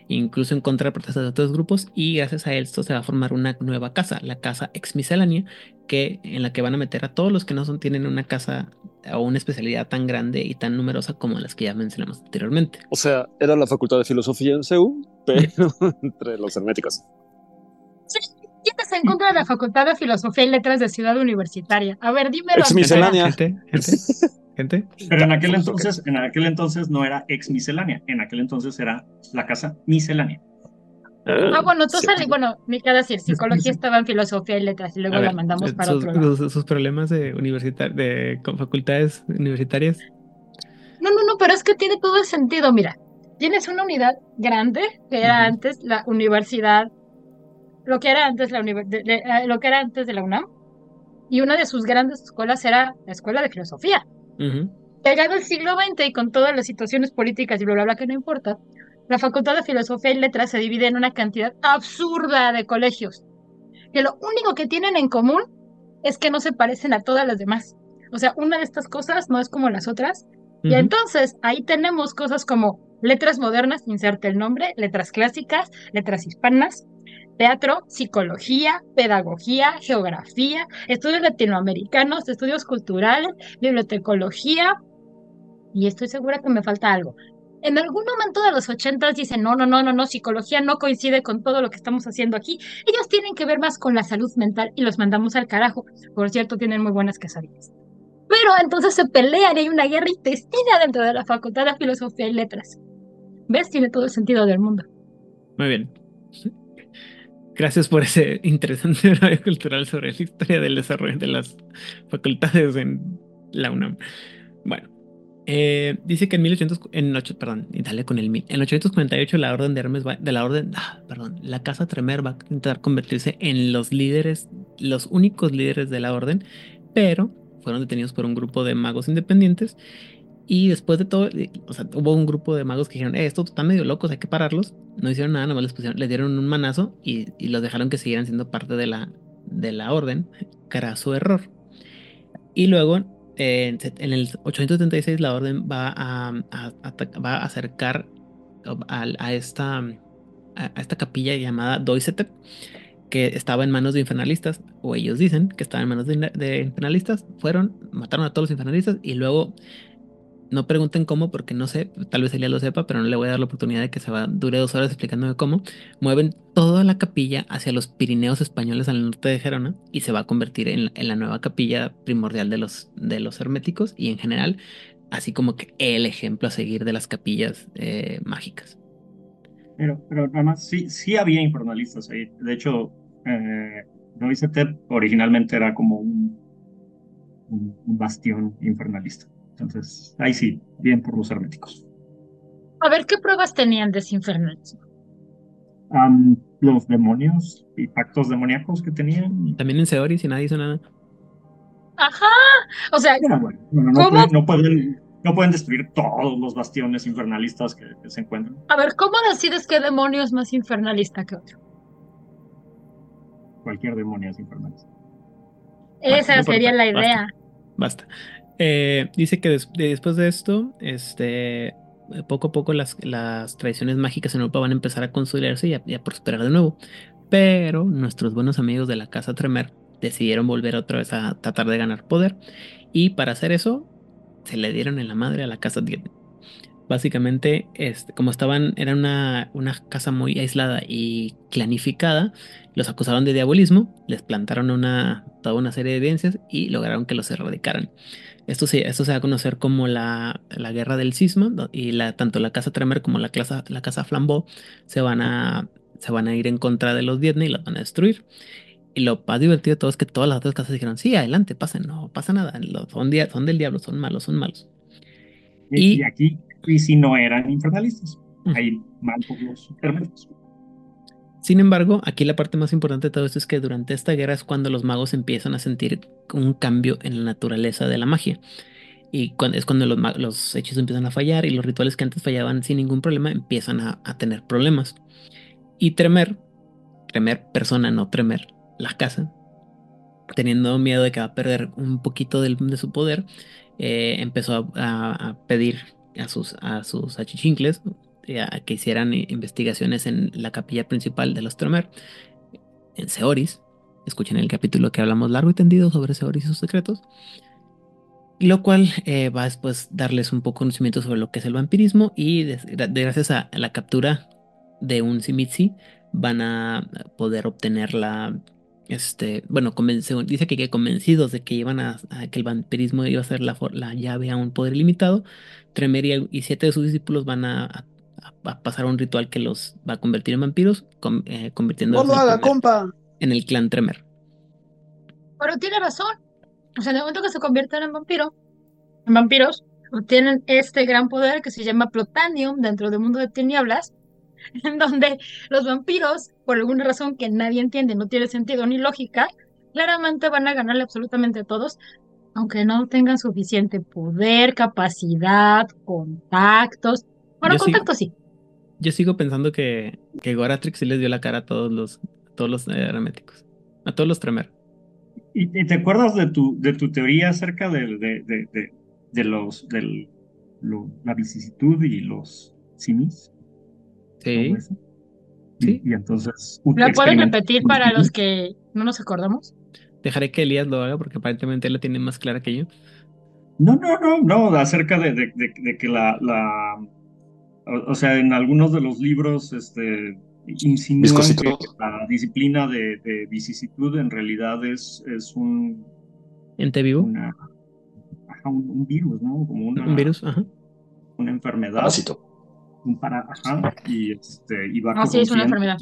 incluso en contra de protestas de otros grupos. Y gracias a esto se va a formar una nueva casa, la casa Ex Miscelánea, que, en la que van a meter a todos los que no son, tienen una casa o una especialidad tan grande y tan numerosa como las que ya mencionamos anteriormente. O sea, era la facultad de filosofía en CEU, pero entre los herméticos. ¿Quién está en contra de la Facultad de Filosofía y Letras de Ciudad Universitaria? A ver, dímelo. Ex miscelánea. Gente, gente, gente. Pero en aquel entonces, en aquel entonces no era ex miscelánea, en aquel entonces era la casa miscelánea. Ah, bueno, entonces, Cierto. bueno, me queda decir, psicología estaba en filosofía y letras y luego la mandamos para sus, otro lado. sus- sus problemas de universitar de con facultades universitarias. No, no, no, pero es que tiene todo el sentido. Mira, tienes una unidad grande que era antes la universidad, lo que era antes la de- de- eh, lo que era antes de la UNAM, y una de sus grandes escuelas era la Escuela de Filosofía. Llegado el siglo XX y con todas las situaciones políticas y bla, bla, bla que no importa, la Facultad de Filosofía y Letras se divide en una cantidad absurda de colegios, que lo único que tienen en común es que no se parecen a todas las demás. O sea, una de estas cosas no es como las otras. Y entonces ahí tenemos cosas como letras modernas, inserte el nombre, letras clásicas, letras hispanas, teatro, psicología, pedagogía, geografía, estudios latinoamericanos, estudios culturales, bibliotecología, y estoy segura que me falta algo. En algún momento de los ochentas dicen, no, no, no, no, no, psicología no coincide con todo lo que estamos haciendo aquí. Ellos tienen que ver más con la salud mental y los mandamos al carajo. Por cierto, tienen muy buenas quesadillas. Pero entonces se pelean y hay una guerra intestina dentro de la Facultad de Filosofía y Letras. ¿Ves? Tiene todo el sentido del mundo. Muy bien. Gracias por ese interesante radio cultural sobre la historia del desarrollo de las facultades en la UNAM. Bueno, Eh, dice que en 1800, en perdón, dale con el. En 848 la orden de Hermes de la orden, ah, perdón, la casa Tremer va a intentar convertirse en los líderes, los únicos líderes de la orden, pero fueron detenidos por un grupo de magos independientes y después de todo, eh, o sea, hubo un grupo de magos que dijeron, eh, estos están medio locos, hay que pararlos. No hicieron nada, nomás les pusieron, les dieron un manazo y, los dejaron que siguieran siendo parte de la, de la orden, su error. Y luego, en el 876, la orden va a, a- va a acercar a, esta, a, esta capilla llamada Doisetep, que estaba en manos de infernalistas, o ellos dicen que estaba en manos de infernalistas. Fueron, mataron a todos los infernalistas y luego no pregunten cómo, porque no sé, tal vez Elia lo sepa, pero no le voy a dar la oportunidad de que se va, dure dos horas explicándome cómo. Mueven toda la capilla hacia los Pirineos españoles al norte de Gerona y se va a convertir en, la nueva capilla primordial de los, de los herméticos y en general, así como que el ejemplo a seguir de las capillas eh, mágicas. Pero, pero nada más, sí, sí había infernalistas ahí. De hecho, eh, originalmente era como un, un bastión infernalista. Entonces, ahí sí, bien por los herméticos. A ver, ¿qué pruebas tenían de ese infernalismo? Los demonios y pactos demoníacos que tenían. También en Seoris y nadie hizo nada. Ajá. O sea, bueno. Bueno, no, pueden, no, pueden, no pueden destruir todos los bastiones infernalistas que, que se encuentran. a ver, ¿cómo decides qué demonio es más infernalista que otro? Cualquier demonio es infernalista. Esa sería la basta. idea. Basta. Eh, dice que des- de- después de esto, este, poco a poco las, las tradiciones mágicas en Europa van a empezar a consolidarse y a, prosperar de nuevo. Pero nuestros buenos amigos de la casa Tremer decidieron volver otra vez a tratar de ganar poder. Y para hacer eso, se le dieron en la madre a la casa Dietmar. Básicamente, este, como estaban, era una, casa muy aislada y clanificada, los acusaron de diabolismo, les plantaron toda una serie de evidencias y lograron que los erradicaran. Esto se, esto se va a conocer como la, la guerra del cisma y la, tanto la casa Tremer como la casa, la casa Flambeau se van, a, se van a ir en contra de los Dietne y los van a destruir. Y lo más divertido de todo es que todas las otras casas dijeron, sí, adelante, pasen, no pasa nada, son, dia- son del diablo, son malos, son malos. Y, Y- aquí, y si no eran infernalistas. Ujú. Ahí mal por los. Sin embargo, aquí la parte más importante de todo esto es que durante esta guerra es cuando los magos empiezan a sentir un cambio en la naturaleza de la magia. Y es cuando los, los hechizos empiezan a fallar y los rituales que antes fallaban sin ningún problema empiezan a, tener problemas. Y Tremer, Tremer persona, no Tremer, la casa, teniendo miedo de que va a perder un poquito del- de su poder, eh, empezó a, pedir a sus, a sus achichincles a que hicieran eh, investigaciones en la capilla principal de los Tremer, en Seoris. Escuchen el capítulo que hablamos largo y tendido sobre Seoris y sus secretos. Lo cual eh, va a después darles un poco conocimiento sobre lo que es el vampirismo y gra- de- gracias a la captura de un Simitsi van a poder obtener la este bueno dice que, que convencidos de que iban a, a que el vampirismo iba a ser la, la llave a un poder ilimitado Tremer y, y siete de sus discípulos van a, a- a pasar un ritual que los va a convertir en vampiros con- eh, No lo en el haga, primer- compa. en el clan Tremer Pero tiene razón. O sea, en el momento que se convierten en vampiro, en vampiros, obtienen este gran poder que se llama Plutanium dentro del mundo de tinieblas, en donde los vampiros, por alguna razón que nadie entiende, no tiene sentido ni lógica, claramente van a ganarle absolutamente a todos, aunque no tengan suficiente poder, capacidad, contactos. Bueno, Yo sí- contactos sí. Yo sigo pensando que, que Goratrix sí les dio la cara a todos los, a todos los eh, herméticos. A todos los Tremer. ¿Y, y te acuerdas de tu, de tu teoría acerca de, de, de, de, de los, del, lo- la vicisitud y los simis? Sí. Y- Sí. Y, entonces. ¿La puedes repetir para los que no nos acordamos? Dejaré que Elías lo haga porque aparentemente él la tiene más clara que yo. No, no, no, no, acerca de, de, de, de que la, la o, o sea, en algunos de los libros, este, insinúan que la disciplina de, de vicisitud en realidad es, es un, Ente vivo. una, ajá, un, un virus, ¿no? Como una, Un virus. Ajá. una enfermedad, Parásito. un para, ajá, y este, y va Ah, sí, es una enfermedad.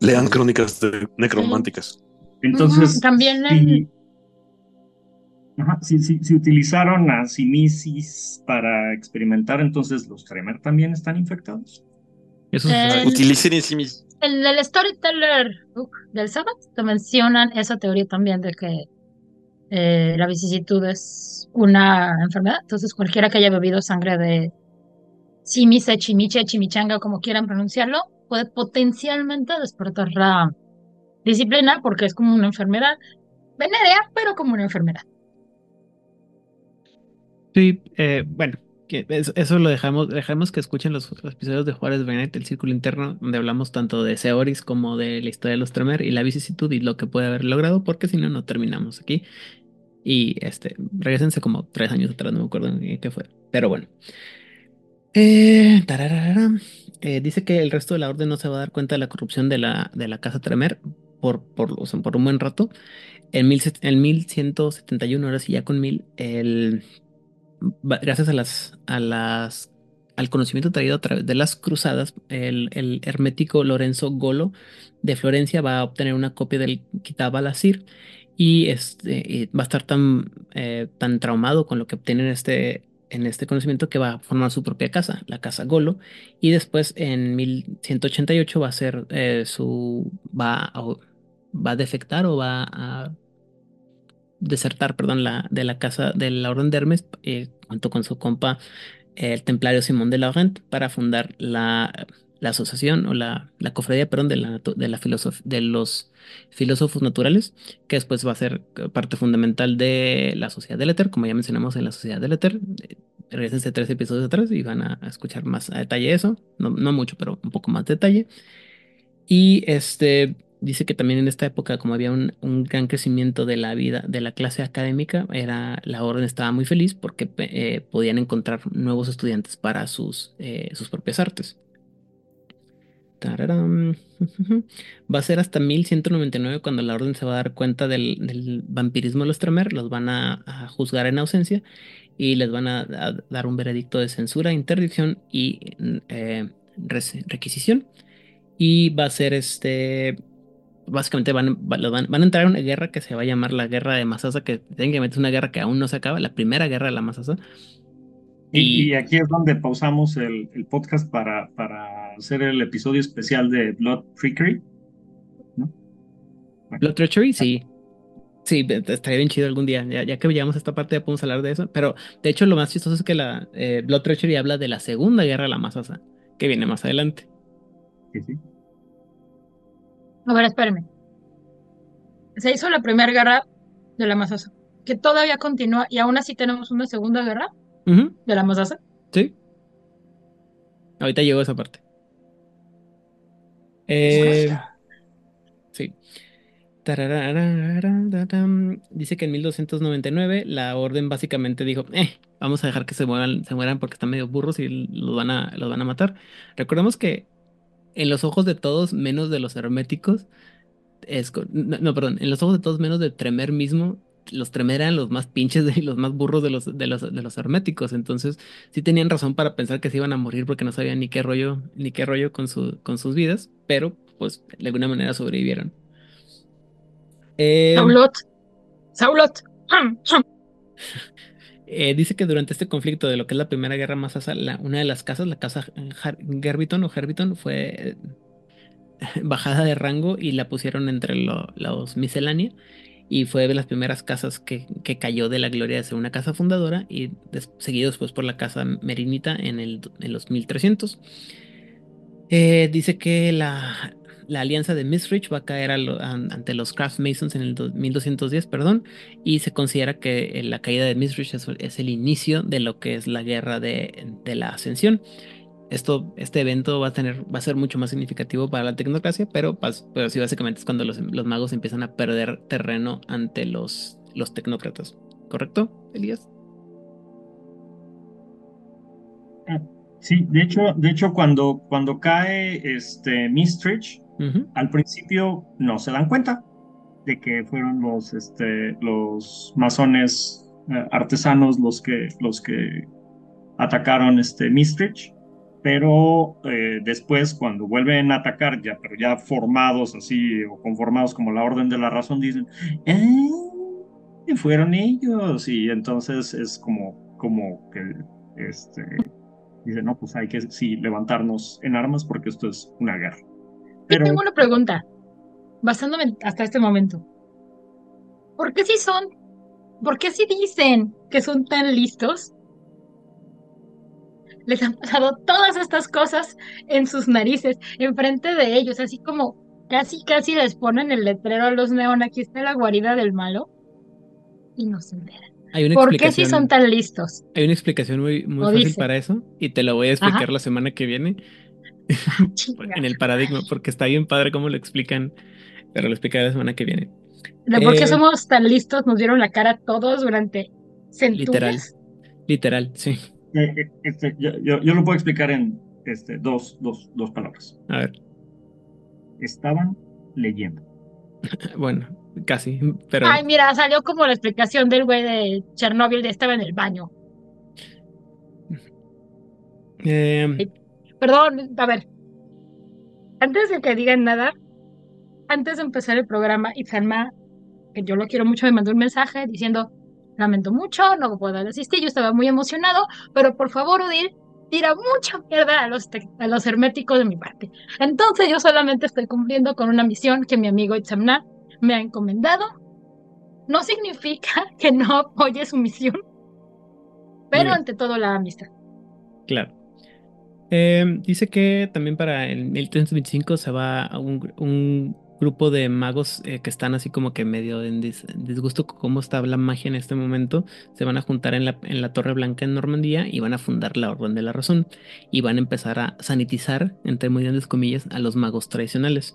Lean crónicas de- necrománticas. Entonces, también sí, Ajá, si, si, si utilizaron a Simisis para experimentar, entonces los Tremer también están infectados. Eso sabe. Utilicen en sí mismos. En el Storyteller book del Sabbath te mencionan esa teoría también de que eh, la vicisitud es una enfermedad. Entonces, cualquiera que haya bebido sangre de Simise, Chimiche, Chimichanga, como quieran pronunciarlo, puede potencialmente despertar la disciplina porque es como una enfermedad venérea, pero como una enfermedad. Sí, eh, bueno, que eso, eso lo dejamos, dejamos que escuchen los, los episodios de Juárez Benet, el círculo interno, donde hablamos tanto de Seoris como de la historia de los Tremer y la vicisitud y lo que puede haber logrado, porque si no, no terminamos aquí. Y este, regresense como tres años atrás, no me acuerdo en qué fue. Pero bueno. Eh, eh, dice que el resto de la orden no se va a dar cuenta de la corrupción de la, de la casa Tremer por, por, o sea, por un buen rato. En, mil, en 1171, ahora sí ya con mil, el, gracias a las, a las, al conocimiento traído a través de las cruzadas, el, el hermético Lorenzo Golo de Florencia va a obtener una copia del Kitab al-Asir y este, y va a estar tan, eh, tan traumado con lo que obtiene en este, en este conocimiento que va a formar su propia casa, la casa Golo, y después en 1188 va a ser eh, su, va a, va a defectar o va a desertar, perdón, la, de la casa de la Orden de Hermes, eh, junto con su compa, el templario Simón de Laurent, para fundar la, la asociación o la, la cofradía, perdón, de, la, de, la filosof- de los filósofos naturales, que después va a ser parte fundamental de la sociedad del éter, como ya mencionamos en la sociedad del éter. Eh, Regresense tres episodios atrás y van a, a escuchar más a detalle eso, no, no mucho, pero un poco más detalle. Y este dice que también en esta época, como había un, un gran crecimiento de la vida, de la clase académica, era, la orden estaba muy feliz porque eh, podían encontrar nuevos estudiantes para sus, eh, sus propias artes. Va a ser hasta 1199 cuando la orden se va a dar cuenta del, vampirismo de los Tremer, los van a, juzgar en ausencia y les van a, dar un veredicto de censura, interdicción y eh, requisición. Y va a ser este. Básicamente van, van, van a entrar en una guerra que se va a llamar la guerra de Masasa, que técnicamente es una guerra que aún no se acaba, la primera guerra de la Masasa. Y, aquí es donde pausamos el, el podcast para, para hacer el episodio especial de Blood Trickery. ¿no? Blood Treachery, sí. Sí, estaría bien chido algún día. Ya, ya que llegamos a esta parte ya podemos hablar de eso. Pero de hecho lo más chistoso es que la eh, Blood Treachery habla de la segunda guerra de la Masasa, que viene más adelante. Sí, sí. A ver, espérenme. Se hizo la primera guerra de la Masasa, que todavía continúa y aún así tenemos una segunda guerra de la Masasa. sí. Ahorita llegó esa parte. Eh, sí. Dice que en 1299 la orden básicamente dijo, eh, vamos a dejar que se mueran, se mueran porque están medio burros y los van a, los van a matar. Recordemos que en los ojos de todos, menos de los herméticos, es, no, no, perdón, en los ojos de todos menos de Tremer mismo, los Tremer eran los más pinches y los más burros de los, de los, de los herméticos. Entonces, sí tenían razón para pensar que se iban a morir porque no sabían ni qué rollo, ni qué rollo con su, con sus vidas, pero pues de alguna manera sobrevivieron. Eh, Saulot. Saulot. eh, dice que durante este conflicto de lo que es la Primera Guerra Masasa, la, una de las casas, la casa Har- Gerbiton o Herbiton, fue eh, bajada de rango y la pusieron entre lo- los miscelánea y fue de las primeras casas que, que cayó de la gloria de ser una casa fundadora y seguido después por la casa Merinita en, el, en los 1300. Eh, dice que la, la alianza de Misrich va a caer ante los Craft Masons en el do- 1210, perdón, y se considera que eh, la caída de Misrich es, es el inicio de lo que es la guerra de, de la ascensión. Esto, este evento va a tener, va a ser mucho más significativo para la tecnocracia, pero, pero sí básicamente es cuando los, los magos empiezan a perder terreno ante los, los tecnócratas. ¿Correcto, Elías? Sí, de hecho, de hecho cuando, cuando cae este Mistrich, Al principio no se dan cuenta de que fueron los, este, los masones eh, artesanos los que, los que atacaron este Mistrich, pero eh, después cuando vuelven a atacar ya, pero ya formados así o conformados como la Orden de la Razón, dicen, "Ah, y fueron ellos. Y entonces es como, como que este, dice, no, pues hay que sí levantarnos en armas porque esto es una guerra. Pero... tengo una pregunta, basándome hasta este momento. ¿Por qué si son, por qué si dicen que son tan listos? Les han pasado todas estas cosas en sus narices, enfrente de ellos, así como casi, casi les ponen el letrero a los neón, aquí está la guarida del malo, y no se enteran. ¿Por qué si son tan listos? Hay una explicación muy, muy fácil para eso, y te lo voy a explicar la semana que viene en el paradigma, porque está bien padre cómo lo explican, pero lo explicaré la semana que viene. ¿De por qué eh, somos tan listos? Nos dieron la cara todos durante centurias. Literal, literal, sí. Eh, eh, este, yo, yo, lo puedo explicar en este, dos, dos, dos palabras. A ver. Estaban leyendo. bueno, casi, pero... Ay, mira, salió como la explicación del güey de Chernóbil de estaba en el baño. Eh, Perdón, a ver. Antes de que digan nada, antes de empezar el programa, Itzalma, que yo lo quiero mucho, me mandó un mensaje diciendo, lamento mucho, no puedo asistir, yo estaba muy emocionado, pero por favor, Odil, tira mucha mierda a los, a los herméticos de mi parte. Entonces yo solamente estoy cumpliendo con una misión que mi amigo Itzamna me ha encomendado. No significa que no apoye su misión, pero ante todo la amistad. Claro. Eh, dice que también para el 1325 se va a un, grupo de magos eh, que están así como que medio en disgusto con cómo está la magia en este momento. Se van a juntar en la, en la Torre Blanca en Normandía y van a fundar la Orden de la Razón. Y van a empezar a sanitizar, entre muy grandes comillas, a los magos tradicionales.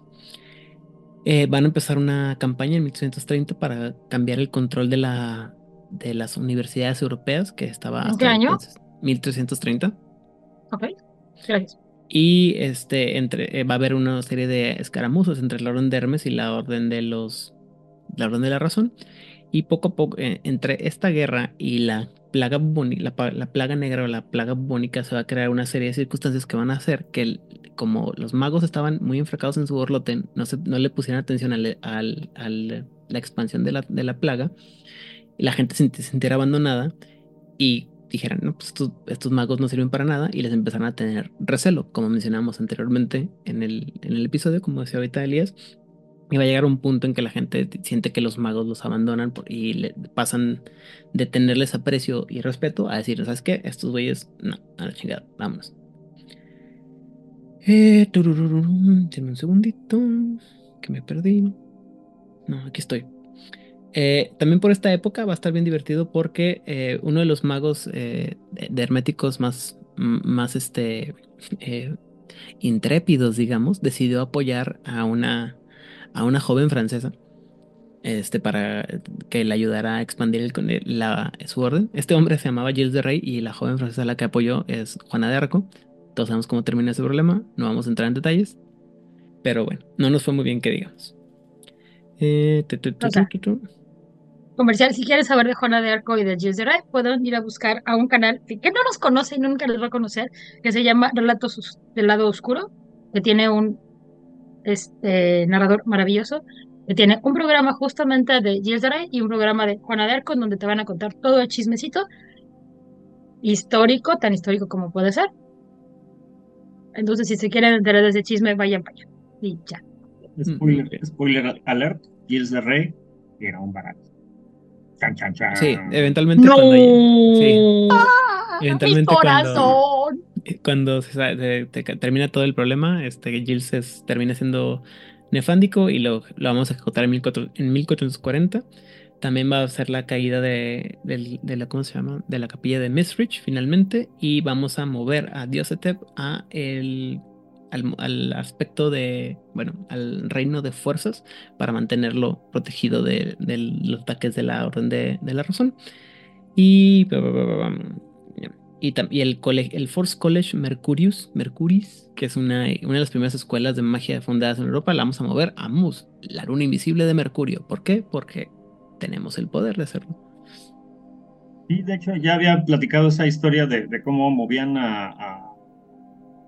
Eh, van a empezar una campaña en 1330 para cambiar el control de, la, de las universidades europeas que estaba... ¿En qué año? 1330. Ok. Y este, entre, eh, va a haber una serie de escaramuzas entre la Orden de Hermes y la Orden de los. La Orden de la Razón. Y poco a poco, eh, entre esta guerra y la plaga la, la, plaga negra o la plaga bubónica, se va a crear una serie de circunstancias que van a hacer que, como los magos estaban muy enfracados en su borlote, no, se, no le pusieran atención a la expansión de la, de la plaga, la gente se sintiera abandonada. Y dijeran, no, pues estos, magos no sirven para nada y les empezaron a tener recelo, como mencionamos anteriormente en el, en el episodio, como decía ahorita Elías. Y va a llegar un punto en que la gente siente que los magos los abandonan y le pasan de tenerles aprecio y respeto a decir, ¿sabes qué? Estos güeyes, no, a la chingada, vámonos. Eh, un segundito, que me perdí. No, aquí estoy. Eh, también por esta época va a estar bien divertido porque eh, uno de los magos eh, de, herméticos más, más este, intrépidos, digamos, decidió apoyar a una, a una joven francesa este, para que le ayudara a expandir el, la, su orden. Este hombre se llamaba Gilles de Rey y la joven francesa a la que apoyó es Juana de Arco. Todos sabemos cómo termina ese problema, no vamos a entrar en detalles, pero bueno, no nos fue muy bien que digamos. Eh, comercial. Si quieres saber de Juana de Arco y de Gilles de Ray, pueden ir a buscar a un canal que, no nos conoce y nunca les va a conocer, que se llama Relatos del lado oscuro, que tiene un este, narrador maravilloso, que tiene un programa justamente de Gilles de Ray y un programa de Juana de Arco, donde te van a contar todo el chismecito histórico, tan histórico como puede ser. Entonces, si se quieren enterar de ese chisme, vayan para allá. Y ya. Spoiler, spoiler alert, Gilles de Rey era un barato. Sí, eventualmente cuando. Sí, ah, eventualmente cuando, cuando se, termina todo el problema, este Gilles termina siendo nefándico y lo, lo vamos a ejecutar en, 1440. También va a ser la caída de, de, la, ¿cómo se llama? De la capilla de Misrich finalmente. Y vamos a mover a Diosetep a el al, aspecto de, bueno, al reino de fuerzas para mantenerlo protegido de, los ataques de la orden de, la razón. Y, y, y el, el Force College Mercurius, Mercuris, que es una, una de las primeras escuelas de magia fundadas en Europa, la vamos a mover a Mus, la luna invisible de Mercurio. ¿Por qué? Porque tenemos el poder de hacerlo. Y de hecho ya había platicado esa historia de, cómo movían a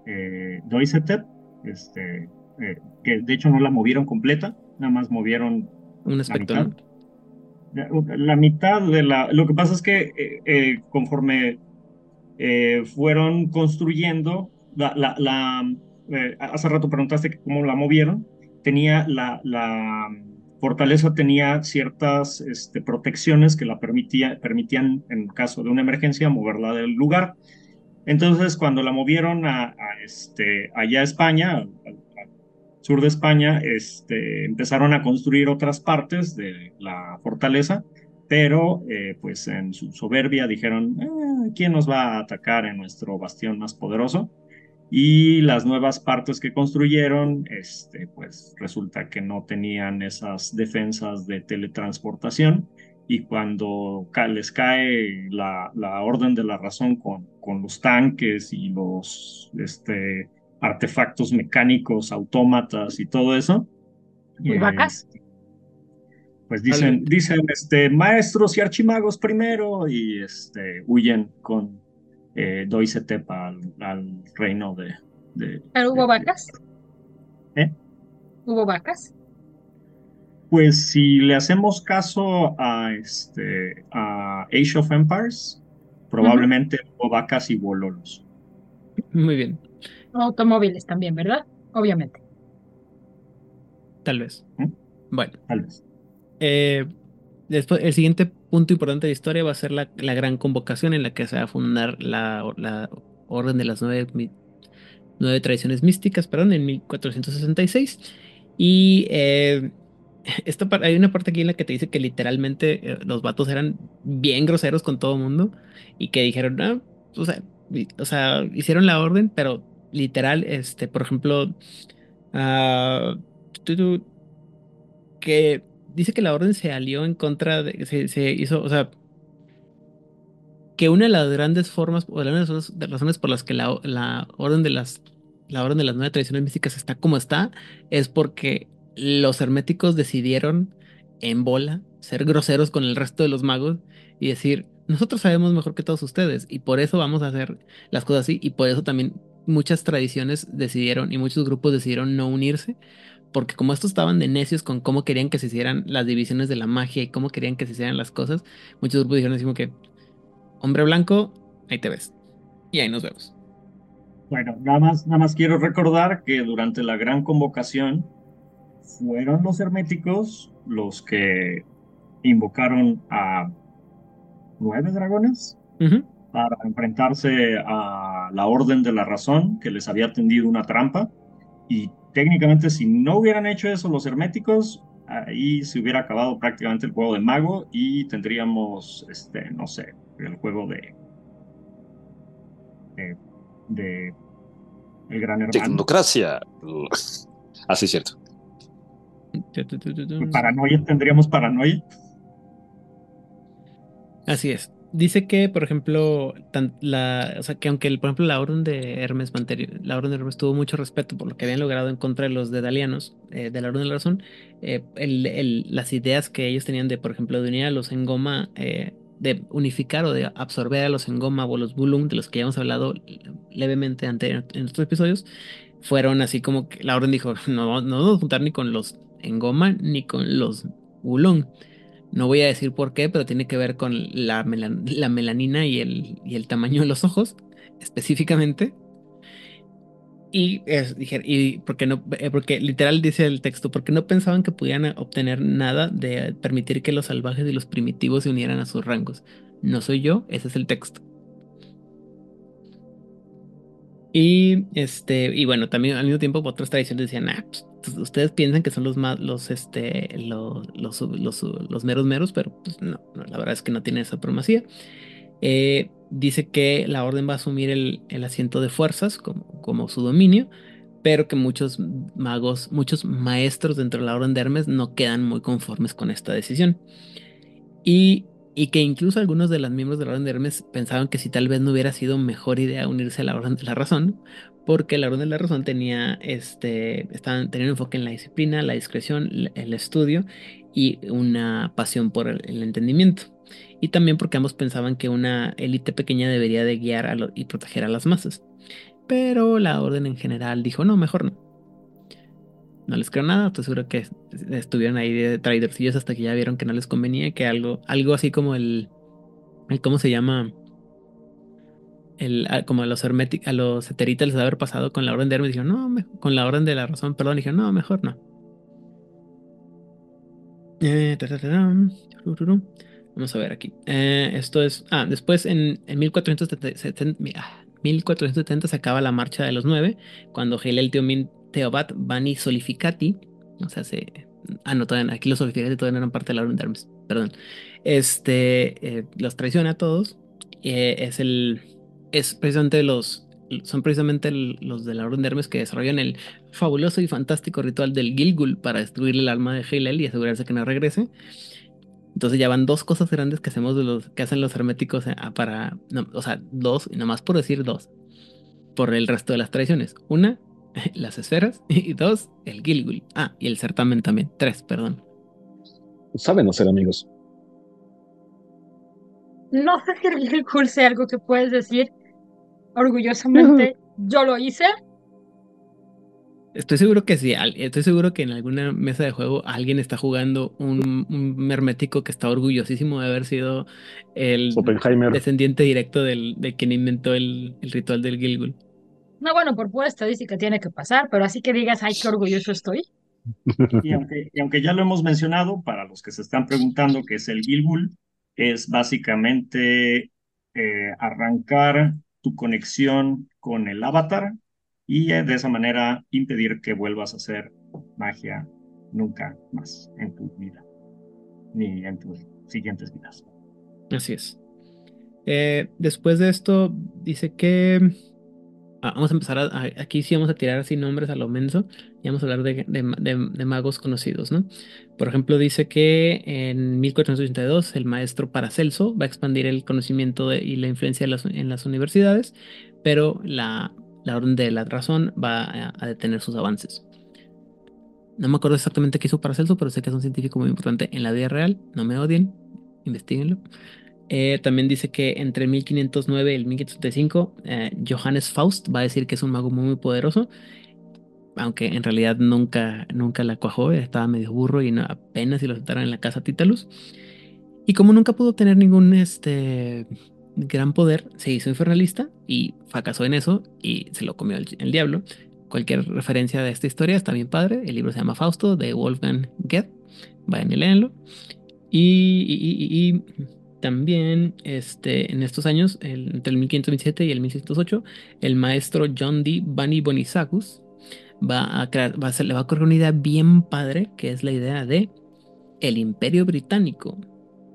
eh, este, eh, que de hecho no la movieron completa, nada más movieron un aspecto. la mitad de la... Lo que pasa es que eh, eh, conforme eh, fueron construyendo, la, la, hace rato preguntaste cómo la movieron, tenía la, la fortaleza tenía ciertas este, protecciones que la permitía, permitían, en caso de una emergencia, moverla del lugar. Entonces, cuando la movieron a, este, allá a España, al, sur de España, este, empezaron a construir otras partes de la fortaleza, pero eh, pues en su soberbia dijeron, ah, ¿quién nos va a atacar en nuestro bastión más poderoso? Y las nuevas partes que construyeron, este, pues resulta que no tenían esas defensas de teletransportación y cuando les cae la orden de la razón con, con los tanques y los este, artefactos mecánicos, autómatas y todo eso. ¿Y vacas? Este, pues dicen, dicen este, maestros y archimagos primero y este, huyen con eh, Doise Tepa al, reino de... de ¿Pero hubo vacas? ¿Eh? ¿Hubo vacas? Pues si le hacemos caso a, este, a Age of Empires, probablemente hubo vacas y bololos. Muy bien. Automóviles también, ¿verdad? Obviamente. Tal vez. ¿Mm? Bueno. Tal vez. Eh, después, el siguiente punto importante de la historia va a ser la, la gran convocación en la que se va a fundar la, la Orden de las Nueve, nueve Tradiciones Místicas, perdón, en 1466. Y eh, esto, hay una parte aquí en la que te dice que literalmente eh, los vatos eran bien groseros con todo mundo y que dijeron, ah, o sea, hicieron la orden, pero literal, este, por ejemplo, uh, que dice que la orden se alió en contra de, se, se hizo, o sea, que una de las grandes formas, o de las razones por las que la, la orden de las, la orden de las nueve tradiciones místicas está como está, es porque los herméticos decidieron en bola ser groseros con el resto de los magos y decir, nosotros sabemos mejor que todos ustedes y por eso vamos a hacer las cosas así y por eso también muchas tradiciones decidieron y muchos grupos decidieron no unirse porque como estos estaban de necios con cómo querían que se hicieran las divisiones de la magia y cómo querían que se hicieran las cosas, muchos grupos dijeron así que, hombre blanco, ahí te ves. Y ahí nos vemos. Bueno, nada más, nada más quiero recordar que durante la gran convocación fueron los herméticos los que invocaron a nueve dragones para enfrentarse a la Orden de la Razón, que les había tendido una trampa. Y técnicamente, si no hubieran hecho eso los herméticos, ahí se hubiera acabado prácticamente el juego de mago y tendríamos, este, no sé, el juego de. de. el gran hermano. Tecnocracia. Así es cierto. Paranoia, tendríamos paranoia. Así es. Dice que, por ejemplo, la, o sea, que aunque, por ejemplo, la orden de Hermes la orden de Hermes tuvo mucho respeto por lo que habían logrado en contra de los dedalianos eh, de la orden de la razón, eh, las ideas que ellos tenían de, por ejemplo, de unir a los Engoma, eh, de unificar o de absorber a los Engoma o los Bulung, de los que ya hemos hablado levemente ante, en estos episodios, fueron así como que la orden dijo, no, no vamos a juntar ni con los Engoma ni con los Bulung no voy a decir por qué, pero tiene que ver con la, la melanina y el, y el, tamaño de los ojos, específicamente. Y, dije, y porque no, eh, porque literal dice el texto, porque no pensaban que pudieran obtener nada de permitir que los salvajes y los primitivos se unieran a sus rangos. No soy yo, ese es el texto. Y este, y bueno, también al mismo tiempo otras tradiciones decían, ah, pues, pues, ustedes piensan que son los más, los, este, los, los, los, meros meros, pero pues no, la verdad es que no tiene esa promacía. Eh, dice que la orden va a asumir el, el asiento de fuerzas como, como, su dominio, pero que muchos magos, muchos maestros dentro de la orden de Hermes no quedan muy conformes con esta decisión. Y y que incluso algunos de los miembros de la Orden de Hermes pensaban que si tal vez no hubiera sido mejor idea unirse a la Orden de la Razón, porque la Orden de la Razón tenía, este, estaban, enfoque en la disciplina, la discreción, el estudio y una pasión por el, entendimiento. Y también porque ambos pensaban que una élite pequeña debería de guiar y proteger a las masas. Pero la Orden en general dijo, no, mejor no. No les creo nada, estoy seguro que estuvieron ahí de traidorcillos hasta que ya vieron que no les convenía, que algo, algo así como el, ¿cómo se llama? El, como a los herméticos, a los eteritas les haber pasado con la orden de Hermes, dijeron, no, con la orden de la razón, perdón, dijeron, no, mejor no. Eh, Vamos a ver aquí. Eh, esto es. Ah, después en, en 1470, 1470 se acaba la marcha de los nueve, cuando Hillel Teomin Teobat Bani Solificati, o sea, se. Ah, no, todavía, aquí los Solificati todavía no eran parte de la Orden de Hermes, perdón. Este. Eh, los traiciona a todos. Eh, es el. Es precisamente los. Son precisamente los de la Orden de Hermes que desarrollan el fabuloso y fantástico ritual del Gilgul para destruir el alma de Hillel y asegurarse que no regrese. Entonces ya van dos cosas grandes que hacemos de los que hacen los herméticos eh, para, o sea, dos, y nomás por decir dos, por el resto de las tradiciones. Una, las esferas, y dos, el Gilgul. Ah, y el certamen también. Tres, perdón. Saben ser amigos. No sé si el Gilgul sea algo que puedes decir orgullosamente. Yo lo hice. Estoy seguro que sí, estoy seguro que en alguna mesa de juego alguien está jugando un, un hermético que está orgullosísimo de haber sido el descendiente directo del, de quien inventó el, ritual del Gilgul. No, bueno, por pura estadística tiene que pasar, pero así que digas, ay, qué orgulloso estoy. Y aunque, y aunque ya lo hemos mencionado, para los que se están preguntando qué es el Gilgul, es básicamente eh, arrancar tu conexión con el avatar y de esa manera impedir que vuelvas a hacer magia nunca más en tu vida, ni en tus siguientes vidas. Así es. Eh, después de esto, dice que ah, vamos a empezar a, aquí sí vamos a tirar así nombres a lo menso y vamos a hablar de, magos conocidos, ¿no? Por ejemplo, dice que en 1482 el maestro Paracelso va a expandir el conocimiento y la influencia en las universidades, pero la orden de la razón va a, detener sus avances. No me acuerdo exactamente qué hizo Paracelso, pero sé que es un científico muy importante en la vida real. No me odien, investiguenlo. Eh, también dice que entre 1509 y el 1535, eh, Johannes Faust va a decir que es un mago muy, poderoso, aunque en realidad nunca, nunca la cuajó, estaba medio burro y apenas si lo sentaron en la casa Titalus. Y como nunca pudo tener ningún este, gran poder, se hizo infernalista y fracasó en eso y se lo comió el, diablo. Cualquier referencia de esta historia está bien padre. El libro se llama Fausto de Wolfgang Goethe. Vayan y léanlo. Y, también este, en estos años, entre el 1527 y el 1608, el maestro John D. Bunny Bonisagus va a crear, va a le va a ocurrir una idea bien padre, que es la idea de el imperio británico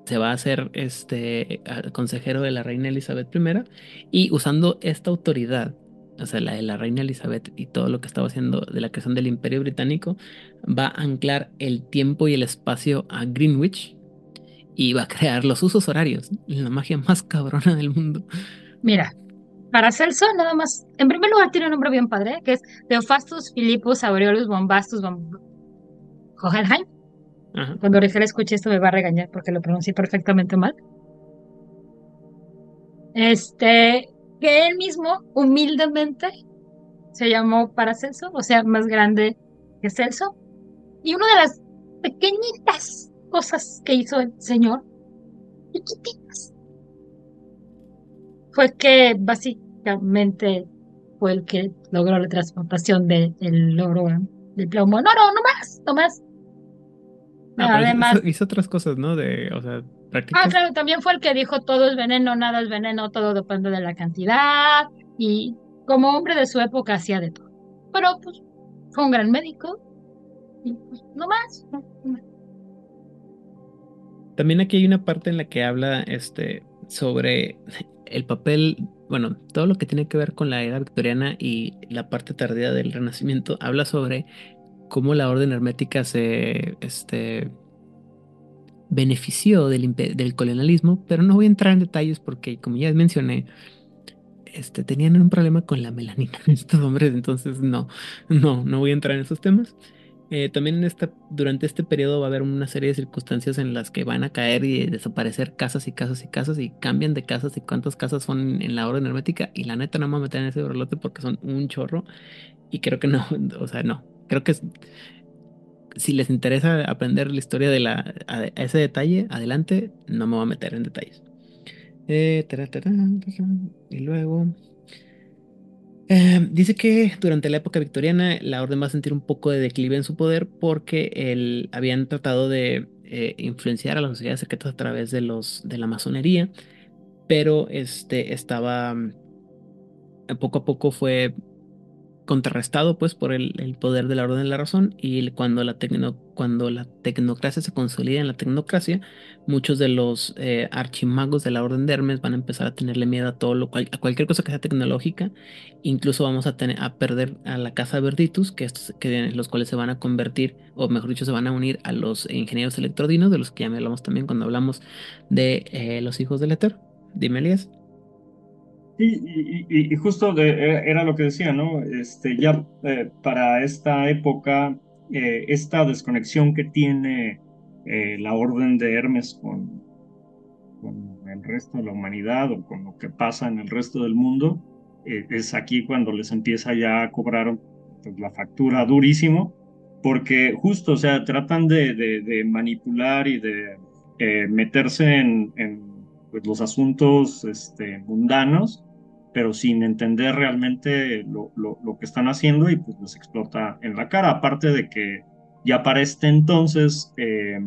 se va a hacer este consejero de la reina Elizabeth I y usando esta autoridad, o sea, la de la reina Elizabeth y todo lo que estaba haciendo de la creación del imperio británico, va a anclar el tiempo y el espacio a Greenwich y va a crear los usos horarios, la magia más cabrona del mundo. Mira, para Celso, nada más, en primer lugar tiene un nombre bien padre, que es Theophrastus Philippus Aureolus Bombastus Hohenheim, cuando Rigel escuche esto me va a regañar porque lo pronuncié perfectamente mal. Este, que él mismo humildemente se llamó Paracelso, o sea, más grande que Celso. Y una de las pequeñitas cosas que hizo el señor, chiquititas, fue que básicamente fue el que logró la transportación del oro del plomo. No, no, no más, no más. Ah, Además, hizo, otras cosas, ¿no? De, o sea, Ah, claro, también fue el que dijo todo es veneno, nada es veneno, todo depende de la cantidad. Y como hombre de su época hacía de todo. Pero pues fue un gran médico. Y pues no más. También aquí hay una parte en la que habla este sobre el papel, bueno, todo lo que tiene que ver con la era victoriana y la parte tardía del renacimiento, habla sobre cómo la orden hermética se este, benefició del, colonialismo, pero no voy a entrar en detalles porque, como ya mencioné, este, tenían un problema con la melanina estos hombres, entonces no, no, no voy a entrar en esos temas. Eh, también en esta, durante este periodo va a haber una serie de circunstancias en las que van a caer y desaparecer casas y casas y casas y cambian de casas y cuántas casas son en la orden hermética. Y la neta no me voy a meter en ese borlote porque son un chorro. Y creo que no, o sea, no, creo que si les interesa aprender la historia de la, ese detalle, adelante, no me voy a meter en detalles. Eh, y luego... Eh, dice que durante la época victoriana la orden va a sentir un poco de declive en su poder porque el, habían tratado de eh, influenciar a las sociedades secretas a través de, los, de la masonería, pero este, estaba poco a poco fue contrarrestado pues por el, poder de la orden de la razón y cuando la, cuando la tecnocracia se consolida en la tecnocracia, muchos de los eh, archimagos de la orden de Hermes van a empezar a tenerle miedo a todo lo cual, a cualquier cosa que sea tecnológica, incluso vamos a tener a perder a la casa Verditus, que, estos, que los cuales se van a convertir, o mejor dicho, se van a unir a los ingenieros electrodinos, de los que ya hablamos también cuando hablamos de eh, los hijos del Éter. Dime, Elías. Sí, y, justo e, era lo que decía, ¿no? Este, ya eh, para esta época, eh, esta desconexión que tiene eh, la orden de Hermes con, con, el resto de la humanidad o con lo que pasa en el resto del mundo, es aquí cuando les empieza ya a cobrar pues, la factura durísimo, porque justo, o sea, tratan de, manipular y de meterse en pues, los asuntos este, mundanos, pero sin entender realmente lo, lo, que están haciendo y pues les explota en la cara. Aparte de que ya para este entonces eh,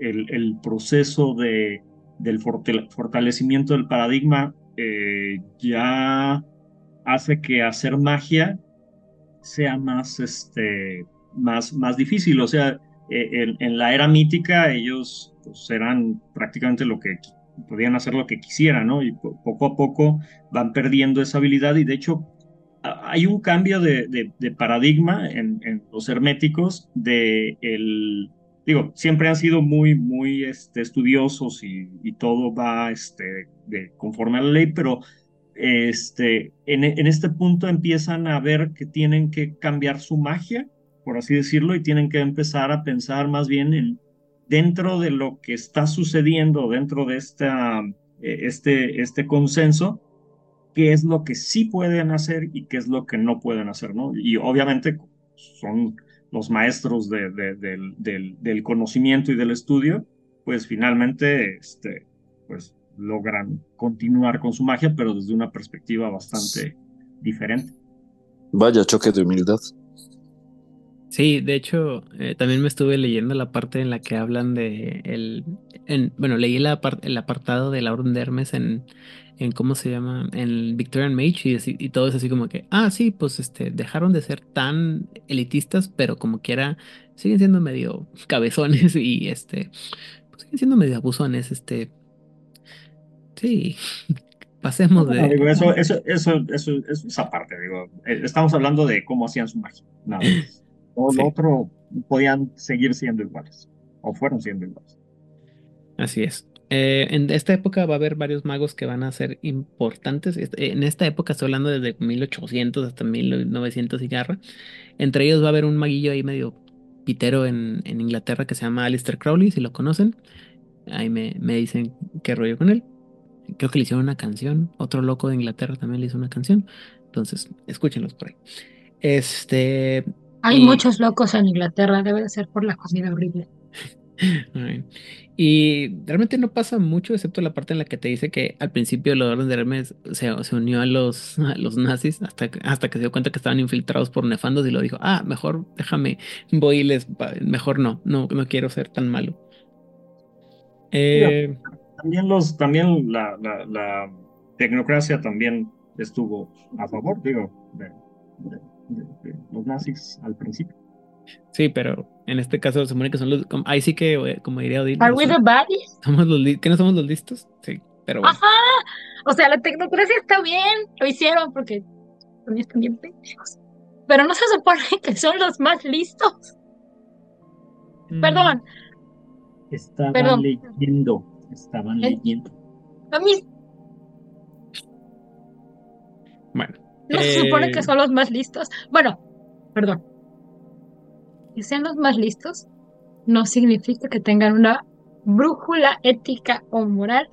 el, el, proceso de, del fortalecimiento del paradigma eh, ya hace que hacer magia sea más, este, más, más difícil. O sea, eh, en, en, la era mítica ellos pues, eran prácticamente lo que podían hacer lo que quisieran, ¿no? Y poco a poco van perdiendo esa habilidad y de hecho hay un cambio de, paradigma en, los herméticos de el, digo, siempre han sido muy, muy este, estudiosos y, todo va este, de, conforme a la ley, pero este, en, en este punto empiezan a ver que tienen que cambiar su magia, por así decirlo, y tienen que empezar a pensar más bien en dentro de lo que está sucediendo, dentro de esta, eh, este, este consenso, qué es lo que sí pueden hacer y qué es lo que no pueden hacer, ¿no? Y obviamente son los maestros de, del, del, conocimiento y del estudio, pues finalmente este, pues, logran continuar con su magia, pero desde una perspectiva bastante diferente. Vaya choque de humildad. Sí, de hecho, eh, también me estuve leyendo la parte en la que hablan de el, en, bueno, leí la el apartado de la Orden de Hermes en, en cómo se llama, en Victorian Mage y, y, todo es así como que, ah, sí, pues este, dejaron de ser tan elitistas, pero como quiera, siguen siendo medio cabezones y este, pues siguen siendo medio abusones, este, sí, pasemos de... eso, eso, eso, eso, eso, esa parte, digo, eh, estamos hablando de cómo hacían su magia, nada más. O lo otro podían seguir siendo iguales, o fueron siendo iguales. Así es. Eh, en esta época va a haber varios magos que van a ser importantes. En esta época estoy hablando desde 1800 hasta 1900 y garra. Entre ellos va a haber un maguillo ahí medio pitero en, en Inglaterra que se llama Alistair Crowley, si lo conocen. Ahí me, me dicen qué rollo con él. Creo que le hicieron una canción. Otro loco de Inglaterra también le hizo una canción. Entonces, escúchenlos por ahí. Este, hay muchos locos en Inglaterra, debe de ser por la comida horrible. Y realmente no pasa mucho, excepto la parte en la que te dice que al principio el orden de Hermes se, unió a los, los nazis hasta, hasta que se dio cuenta que estaban infiltrados por nefandos y lo dijo, ah, mejor déjame, voy y les, mejor no, no, no quiero ser tan malo. Eh, también los, también la, la, tecnocracia también estuvo a favor, digo, de los nazis al principio. Sí, pero en este caso se supone que son los. Ahí sí que, eh, como diría Odín. ¿Are we the baddies? ¿Somos los ¿Que no somos los listos? Sí, pero Ajá. O sea, la tecnocracia está bien. Lo hicieron porque están bien pendejos. Pero no se supone que son los más listos. Mm. Perdón. Estaban leyendo. Estaban eh, leyendo. A mí. Bueno. No se supone que eh, son los más listos. Bueno, perdón. Que sean los más listos no significa que tengan una brújula ética o moral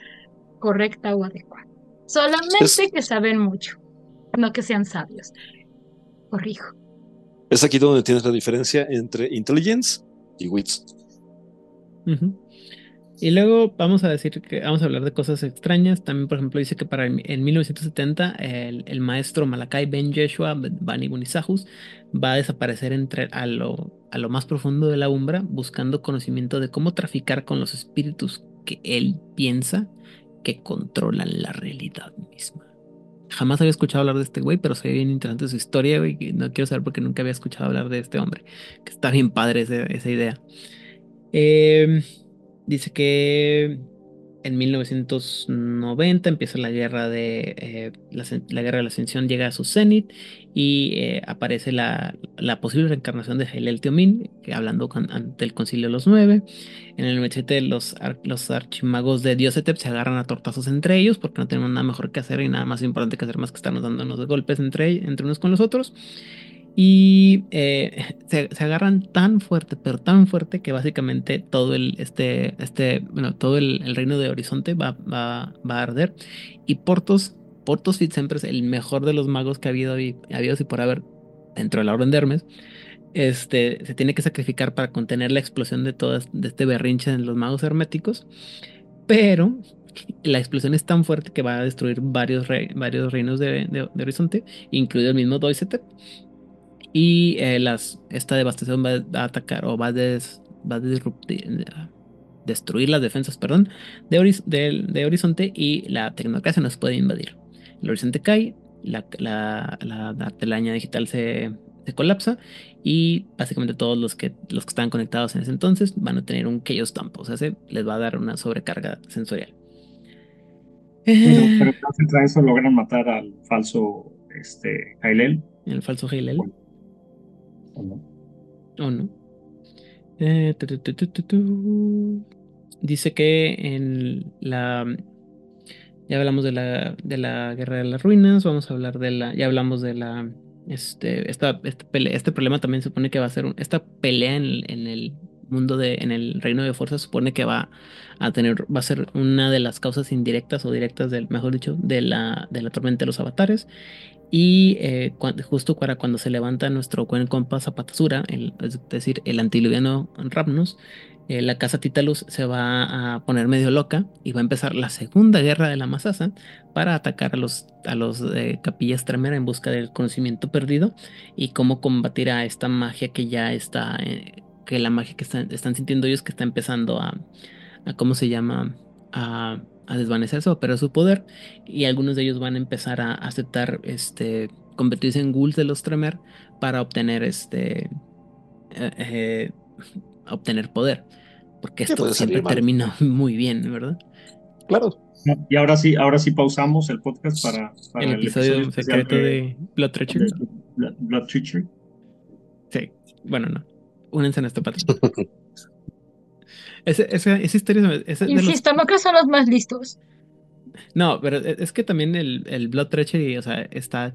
correcta o adecuada. Solamente que saben mucho, no que sean sabios. Corrijo. Es aquí donde tienes la diferencia entre intelligence y Wits. Y luego vamos a decir que vamos a hablar de cosas extrañas. También, por ejemplo, dice que para en 1970 el, el maestro Malakai Ben Yeshua Bani Bunisahus va a desaparecer entre a lo, a lo más profundo de la umbra, buscando conocimiento de cómo traficar con los espíritus que él piensa que controlan la realidad misma. Jamás había escuchado hablar de este güey, pero se ve bien interesante su historia, güey. No quiero saber porque nunca había escuchado hablar de este hombre. Que está bien padre esa idea. Eh, dice que en 1990 empieza la guerra de eh, la, guerra de la ascensión llega a su cenit y eh, aparece la, posible reencarnación de Helel Teomin, hablando ante el concilio de los nueve. En el 97 los, los archimagos de Diosetep se agarran a tortazos entre ellos porque no tenemos nada mejor que hacer y nada más importante que hacer más que estarnos dándonos de golpes entre, entre unos con los otros. Y eh, se, se agarran tan fuerte, pero tan fuerte que básicamente todo el, este, este, bueno, todo el, el reino de Horizonte va, va, va a arder. Y Portos, Portos Fitzempres, el mejor de los magos que ha habido y, ha habido y por haber dentro de la Orden de Hermes, este, se tiene que sacrificar para contener la explosión de todo de este berrinche en los magos herméticos. Pero la explosión es tan fuerte que va a destruir varios, re- varios reinos de, de- de Horizonte, incluido el mismo Doisetep. Y eh, las, esta devastación va a atacar o va a, des- va a disrupti- a destruir las defensas, perdón, de, Horiz- del- de Horizonte y la tecnocracia nos puede invadir. El Horizonte cae, la, la, la- la telaraña digital se, se colapsa y básicamente todos los que, los que están conectados en ese entonces van a tener un Chaos Dump, o sea, se les va a dar una sobrecarga sensorial. Pero, pero entonces a eso logran matar al falso este. El falso Heilel. ¿O no? ¿O no? Eh. Dice que en la. Ya hablamos de la, de la guerra de las ruinas. Vamos a hablar de la. Ya hablamos de la. Este, esta, este, este problema también supone que va a ser. un- esta pelea en en el mundo de. En el reino de fuerza supone que va a tener. Va a ser una de las causas indirectas o directas del. Mejor dicho, de la, de la tormenta de los avatares. Y eh, justo para cuando se levanta nuestro buen compa Zapatasura, el, es decir, el antiluviano Rapnus, eh, la casa Titalus se va a poner medio loca y va a empezar la segunda guerra de la Masasa para atacar a los, a los eh, capillas Tremera en busca del conocimiento perdido y cómo combatir a esta magia que ya está, que la magia que están, están sintiendo ellos que está empezando a, a ¿cómo se llama? A, a desvanecerse o a perder su poder. Y algunos de ellos van a empezar a aceptar este convertirse en ghouls de los Tremer para obtener este eh, eh, obtener poder. Porque ¿Qué esto siempre termina muy bien verdad Claro. Y ahora sí, ahora sí pausamos el podcast para, para el episodio especial secreto de Blood Treachery de Blood, Blood Treachery. sí bueno no. Únense a este patrón ese, esa, esa historia ese de los- Insisto, no que son los más listos. No, pero e- es que también el, el Blood Treachery, o sea, está.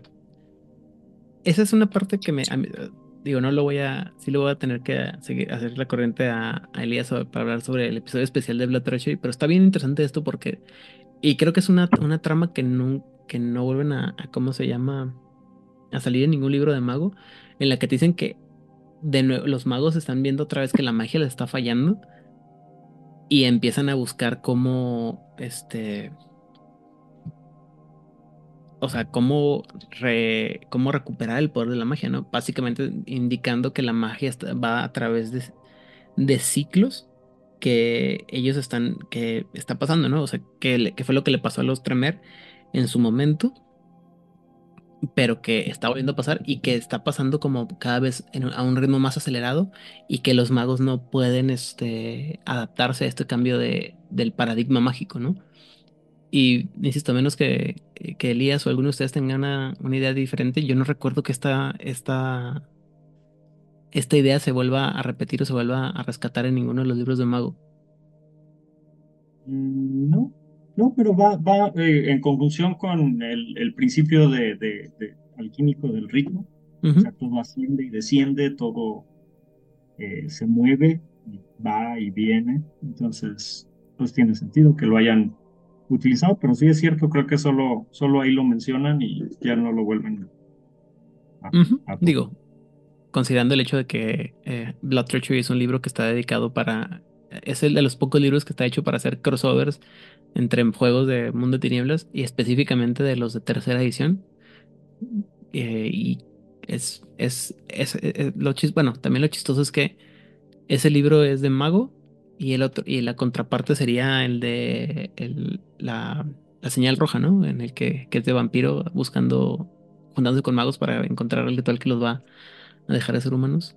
Esa es una parte que me. mí, digo, no lo voy a. Sí lo voy a tener que seguir, hacer la corriente a, a Elías para hablar sobre el episodio especial de Blood Treachery, pero está bien interesante esto porque. Y creo que es una, una trama que no, que no vuelven a, a. ¿Cómo se llama? A salir en ningún libro de mago, en la que te dicen que de nuevo los magos están viendo otra vez que la magia les está fallando y empiezan a buscar cómo. Este o sea, cómo, re- cómo recuperar el poder de la magia, ¿no? Básicamente indicando que la magia va a través de, de ciclos que ellos están, que está pasando, ¿no? O sea, que, que fue lo que le pasó a los Tremer en su momento, pero que está volviendo a pasar y que está pasando como cada vez en a un ritmo más acelerado y que los magos no pueden este, adaptarse a este cambio de, del paradigma mágico, ¿no? Y insisto, a menos que, que Elías o alguno de ustedes tengan una, una idea diferente, yo no recuerdo que esta, esta, esta idea se vuelva a repetir o se vuelva a rescatar en ninguno de los libros de Mago. Mm, No, no, pero va, va eh, en conjunción con el, el principio de, de- de alquímico del ritmo. O sea, todo asciende y desciende, todo eh, se mueve, va y viene. Entonces, pues tiene sentido que lo hayan utilizado, pero sí es cierto, creo que solo, solo ahí lo mencionan y ya no lo vuelven a- Digo, considerando el hecho de que eh, Blood Treachery es un libro que está dedicado para. Es el de los pocos libros que está hecho para hacer crossovers entre juegos de Mundo de Tinieblas y específicamente de los de tercera edición. Eh, y es, es, es, es lo chis bueno, también lo chistoso es que ese libro es de mago y el otro, y la contraparte sería el de el, la, la señal roja, ¿no? En el que, que es de vampiro buscando, juntándose con magos para encontrar el ritual que los va a dejar de ser humanos.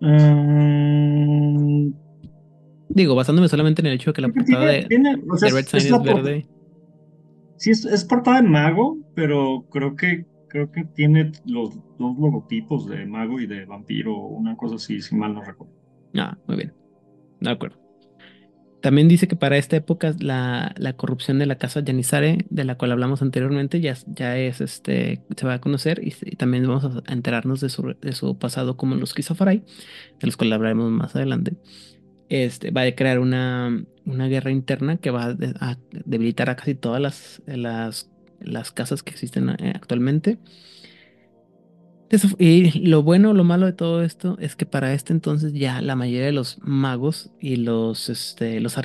Mm, Digo, basándome solamente en el hecho de que la portada de, tiene- tiene- o sea, de Red es- Sign es es, verde. Sí, es, es portada de mago, pero creo que creo que tiene los dos logotipos de mago y de vampiro, una cosa así, si mal no recuerdo. Ah, muy bien. De acuerdo. También dice que para esta época la, la corrupción de la casa Janissare, de la cual hablamos anteriormente, ya, ya es este, se va a conocer y, y también vamos a enterarnos de su, de su pasado como los Kizafarai, de los cuales hablaremos más adelante. Este, va a crear una, una guerra interna que va a, de- a debilitar a casi todas las, las, las casas que existen eh, actualmente. Y lo bueno lo malo de todo esto es que para este entonces ya la mayoría de los magos y los, este, los,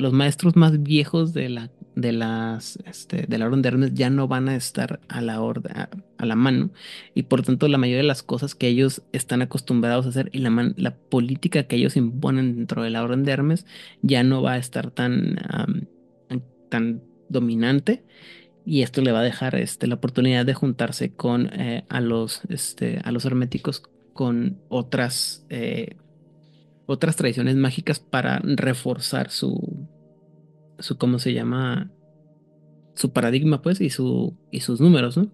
los maestros más viejos de la, de las, este, de la Orden de Hermes ya no van a estar a la, orden, a, la mano. Y por tanto la mayoría de las cosas que ellos están acostumbrados a hacer y la, la política que ellos imponen dentro de la Orden de Hermes ya no va a estar tan, tan dominante. Y esto le va a dejar este, la oportunidad de juntarse con eh, a los este, a los herméticos con otras eh, otras tradiciones mágicas para reforzar su su cómo se llama su paradigma pues y su y sus números ¿no?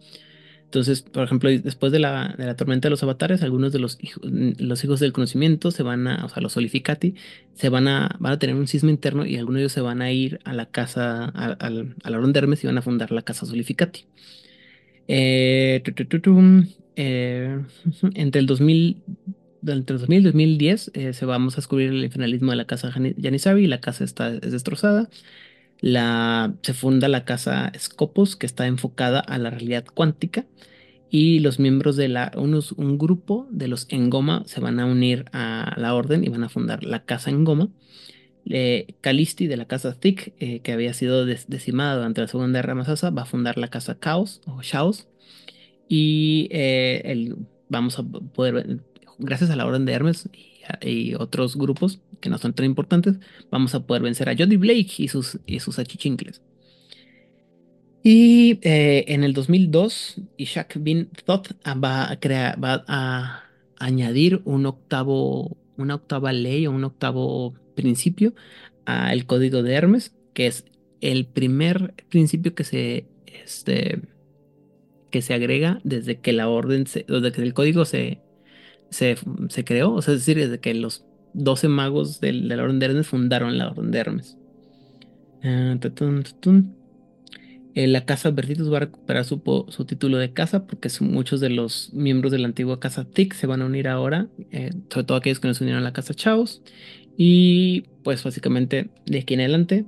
entonces por ejemplo después de la, de la tormenta de los avatares algunos de los hijos los hijos del conocimiento se van a o sea los solificati se van a van a tener un sismo interno y algunos de ellos se van a ir a la casa a, al- a Orden de Hermes y van a fundar la casa solificati eh, eh, entre el 2000, entre el 2000 y 2010 eh, se vamos a descubrir el infernalismo de la casa Jani- Janissary. La casa está es destrozada. La, se funda la casa Scopus, que está enfocada a la realidad cuántica. Y los miembros de la, unos, un grupo de los Engoma se van a unir a la orden y van a fundar la casa Engoma. Eh, Calisti de la casa Thick, eh, que había sido decimada durante la Segunda Guerra Masasa, va a fundar la casa Chaos o Chaos. Y eh, el, vamos a poder, gracias a la Orden de Hermes y, otros grupos que no son tan importantes, vamos a poder vencer a Jody Blake y sus, y sus achichincles. Y eh, en el 2002, Ishak bin Thoth va a crear, va a añadir un octavo, una octava ley o un octavo principio al código de Hermes, que es el primer principio que se, este, que se agrega desde que la orden, se- desde que el código se, se, se creó, o sea, es decir, desde que los 12 magos del- de la orden de Hermes fundaron la orden de Hermes. Ah. Eh, la casa Vertitus va a recuperar su, su título de casa porque son muchos de los miembros de la antigua casa Thick se van a unir ahora, eh, sobre todo aquellos que no se unieron a la casa Chaos. Y pues básicamente de aquí en adelante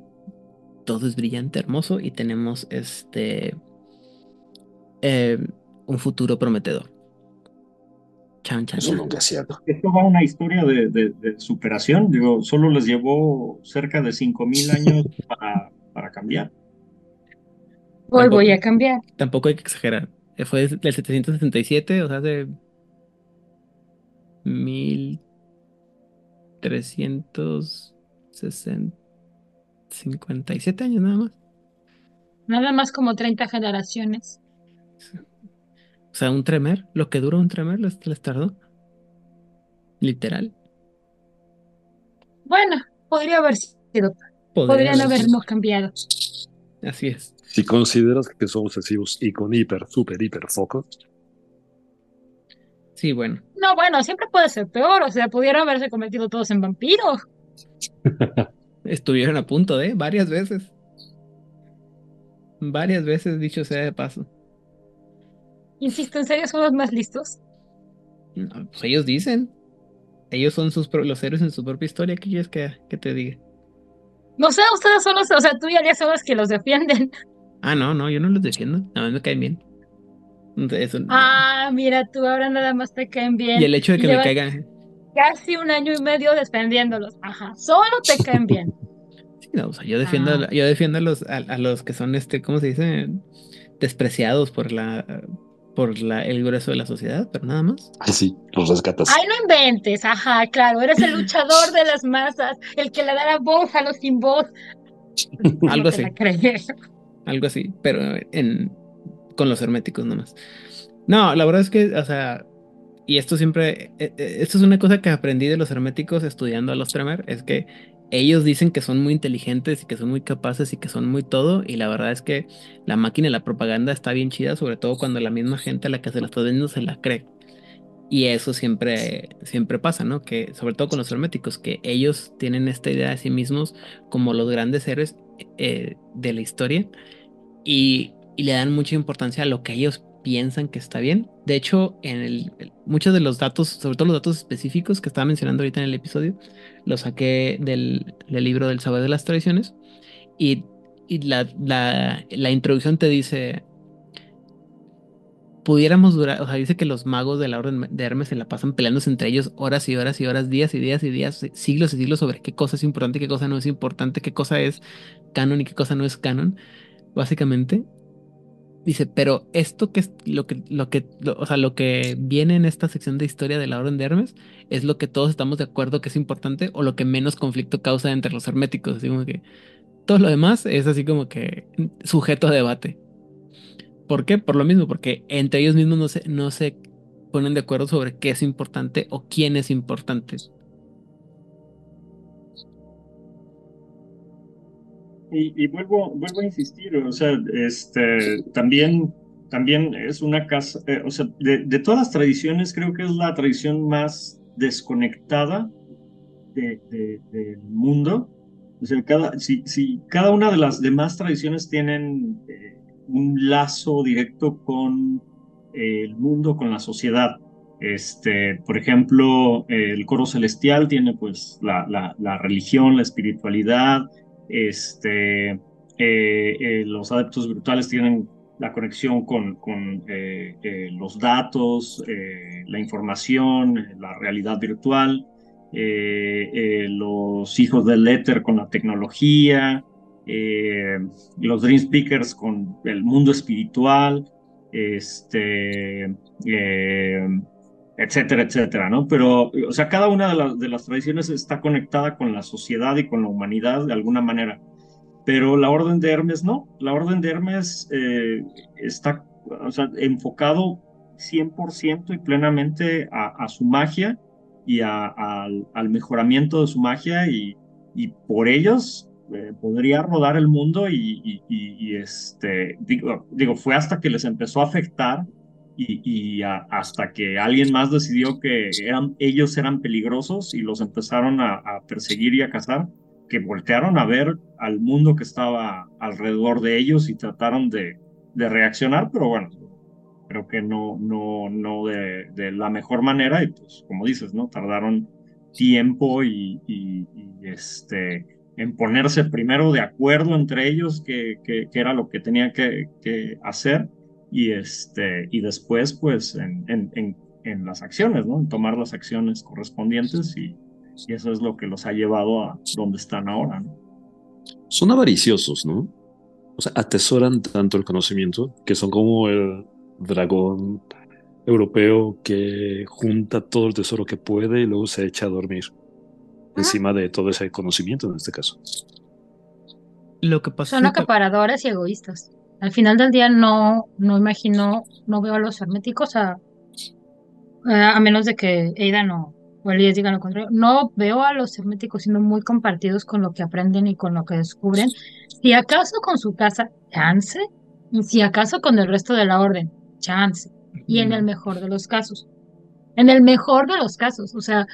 todo es brillante, hermoso y tenemos este eh, un futuro prometedor. Chan, chan, Eso chan. nunca es cierto. Esto va a una historia de, de- de superación. Digo, solo les llevó cerca de 5.000 años para, para cambiar. Hoy Tampoco- voy a cambiar. Tampoco hay que exagerar. Eh, Fue del 777, o sea, de 1357 años nada más. Nada más como 30 generaciones. O sea, un tremer, lo que dura un tremer les, les tardó. Literal. Bueno, podría haber sido. Podría Podrían haber habernos cambiado. Así es. Si consideras que son obsesivos y con hiper, super, hiper focos, Sí, bueno. No, bueno, siempre puede ser peor. O sea, pudieron haberse convertido todos en vampiros. Estuvieron a punto de, varias veces. Varias veces, dicho sea de paso. Insisto, ¿en serio son los más listos? No, pues ellos dicen. Ellos son sus pro- los héroes en su propia historia. ¿Qué quieres que, que te diga? No sé, ustedes son los, o sea, tú y Alias son los que los defienden. Ah, no, no, yo no los defiendo. Nada más me caen bien. Eso- Ah, mira, tú ahora nada más te caen bien. y el hecho de que me caigan. casi un año y medio defendiéndolos. Ajá, solo te caen bien. Sí, no, o sea, yo defiendo, Ah. yo defiendo a los, a, a los que son, este, ¿cómo se dice? Despreciados por la, por la, el grueso de la sociedad, pero nada más. Ay, sí, los rescatas. Ay, no inventes, ajá, claro, eres el luchador de las masas, el que le dará voz a los sin voz. No Algo así. la algo así, pero en con los herméticos nomás. No, la verdad es que, o sea, y esto siempre, eh, eh, esto es una cosa que aprendí de los herméticos estudiando a los Tremer, es que ellos dicen que son muy inteligentes y que son muy capaces y que son muy todo, y la verdad es que la máquina de la propaganda está bien chida, sobre todo cuando la misma gente a la que se la está vendiendo se la cree. Y eso siempre, siempre pasa, ¿no? Que sobre todo con los herméticos, que ellos tienen esta idea de sí mismos como los grandes héroes eh, de la historia y, y le dan mucha importancia a lo que ellos piensan que está bien. De hecho, en el, muchos de los datos, sobre todo los datos específicos que estaba mencionando ahorita en el episodio, los saqué del, libro del saber de las tradiciones y, y la, la, la introducción te dice, pudiéramos durar, o sea, dice que los magos de la orden de Hermes se la pasan peleándose entre ellos horas y horas y horas, días y días y días, siglos y siglos sobre qué cosa es importante qué cosa no es importante, qué cosa es canon y qué cosa no es canon, básicamente. Dice, pero esto que es lo que, lo que, o sea, lo que viene en esta sección de historia de la Orden de Hermes es lo que todos estamos de acuerdo que es importante o lo que menos conflicto causa entre los herméticos. Así como que todo lo demás es así como que sujeto a debate. ¿Por qué? Por lo mismo, porque entre ellos mismos no se, no se ponen de acuerdo sobre qué es importante o quién es importante. Y, vuelvo, vuelvo a insistir, o sea, este, también, también es una casa, eh, o sea, de, de todas las tradiciones creo que es la tradición más desconectada de, de- del mundo. O sea, cada, si, si cada una de las demás tradiciones tienen eh, un lazo directo con eh, el mundo, con la sociedad. Este, por ejemplo, el coro celestial tiene pues la, la religión, la espiritualidad, este, eh, eh, los adeptos virtuales tienen la conexión con, eh, los datos, la información, la realidad virtual, los hijos del éter con la tecnología, los Dream Speakers con el mundo espiritual, este, etcétera, etcétera, ¿no? Pero, o sea, cada una de, las de las tradiciones está conectada con la sociedad y con la humanidad de alguna manera. Pero la Orden de Hermes no. La Orden de Hermes eh, está o sea, enfocado 100% y plenamente a, su magia y al, al mejoramiento de su magia y, y por ellos eh, podría rodar el mundo y, y- este, digo, fue hasta que les empezó a afectar y, y a- hasta que alguien más decidió que eran, ellos eran peligrosos y los empezaron a, a perseguir y a cazar, que voltearon a ver al mundo que estaba alrededor de ellos y trataron de, de reaccionar, pero bueno, creo que no, no, no de, de la mejor manera y pues como dices, ¿no? Tardaron tiempo y, y- y, este, en ponerse primero de acuerdo entre ellos que, que, que era lo que tenían que, que hacer y, este, y después pues en, en, en, en las acciones, ¿no? En tomar las acciones correspondientes y, y eso es lo que los ha llevado a donde están ahora, ¿no? Son avariciosos, ¿no? O sea, atesoran tanto el conocimiento que son como el dragón europeo que junta todo el tesoro que puede y luego se echa a dormir encima de todo ese conocimiento en este caso. Lo que pasa Son acaparadores y egoístas. Al final del día no, no imagino, no veo a los herméticos a, a menos de que Aidan o, o Elías digan lo contrario, no veo a los herméticos siendo muy compartidos con lo que aprenden y con lo que descubren. Si acaso con su casa, chance, y si acaso con el resto de la orden, chance. Y en el mejor de los casos. En el mejor de los casos, o sea,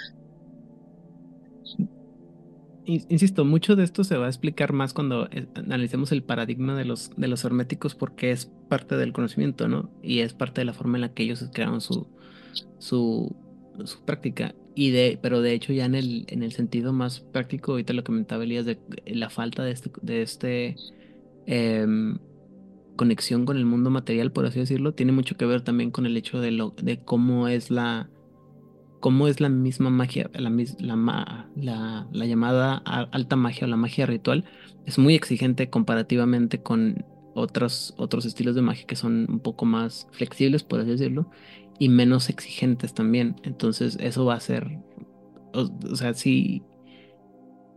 Insisto, mucho de esto se va a explicar más cuando eh, analicemos el paradigma de los, de los herméticos porque es parte del conocimiento, ¿no? Y es parte de la forma en la que ellos crearon su, su, práctica. Y de, pero de hecho ya en el, en el sentido más práctico, ahorita lo comentaba Elías de la falta de este, de este em, conexión con el mundo material, por así decirlo, tiene mucho que ver también con el hecho de, lo, de cómo es la cómo es la misma magia, la, la, la, la llamada alta magia o la magia ritual, es muy exigente comparativamente con otros, otros estilos de magia que son un poco más flexibles, por así decirlo, y menos exigentes también. Entonces eso va a ser, o, sea, sí,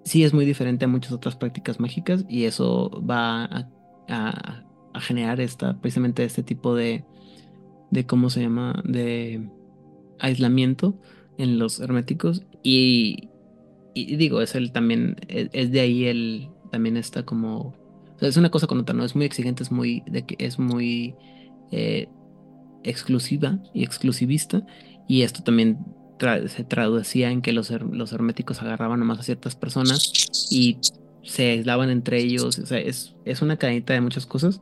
sí es muy diferente a muchas otras prácticas mágicas y eso va a, a, generar esta, precisamente este tipo de, de, ¿cómo se llama? De aislamiento en los herméticos y, digo, es el también, es, de ahí el, también está como, es una cosa con otra, ¿no? Es muy exigente, es muy, de que es muy eh, exclusiva y exclusivista y esto también se traducía en que los, los herméticos agarraban nomás a ciertas personas y se aislaban entre ellos, o sea, es, es una cadenita de muchas cosas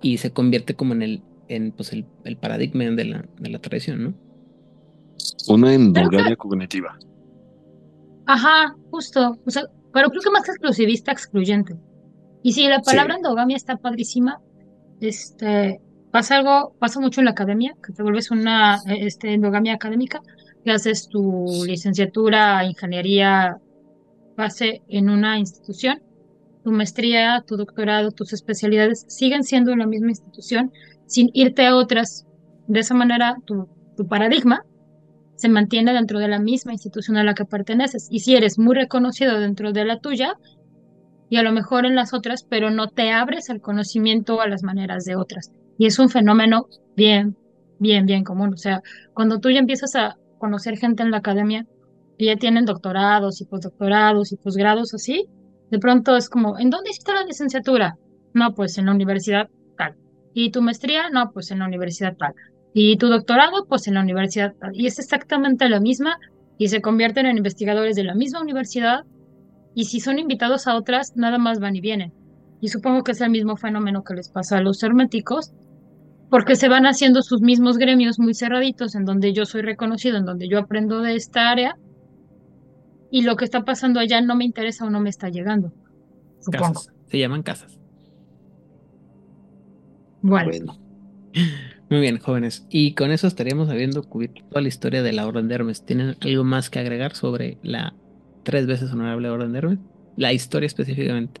y se convierte como en el, en, pues el, el paradigma de la, de la tradición, ¿no? Una endogamia cognitiva. Ajá, justo. O sea, pero creo que más que exclusivista, excluyente. Y sí, la palabra endogamia está padrísima. Este, pasa algo, pasa mucho en la academia, que te vuelves una este, endogamia académica, que haces tu licenciatura, ingeniería, base en una institución, tu maestría, tu doctorado, tus especialidades siguen siendo en la misma institución, sin irte a otras. De esa manera, tu, tu paradigma se mantiene dentro de la misma institución a la que perteneces. Y si eres muy reconocido dentro de la tuya, y a lo mejor en las otras, pero no te abres al conocimiento a las maneras de otras. Y es un fenómeno bien, bien, bien común. O sea, cuando tú ya empiezas a conocer gente en la academia que ya tienen doctorados y postdoctorados y posgrados así, de pronto es como, ¿en dónde hiciste la licenciatura? No, pues en la universidad tal. ¿Y tu maestría? No, pues en la universidad tal. Y tu doctorado, pues en la universidad. Y es exactamente la misma y se convierten en investigadores de la misma universidad. Y si son invitados a otras, nada más van y vienen. Y supongo que es el mismo fenómeno que les pasa a los herméticos, porque se van haciendo sus mismos gremios muy cerraditos, en donde yo soy reconocido, en donde yo aprendo de esta área, y lo que está pasando allá no me interesa o no me está llegando. Supongo. Se llaman casas. Bueno. Muy bien, jóvenes. Y con eso estaríamos habiendo cubierto toda la historia de la Orden de Hermes. ¿Tienen algo más que agregar sobre la tres veces honorable Orden de Hermes? La historia específicamente.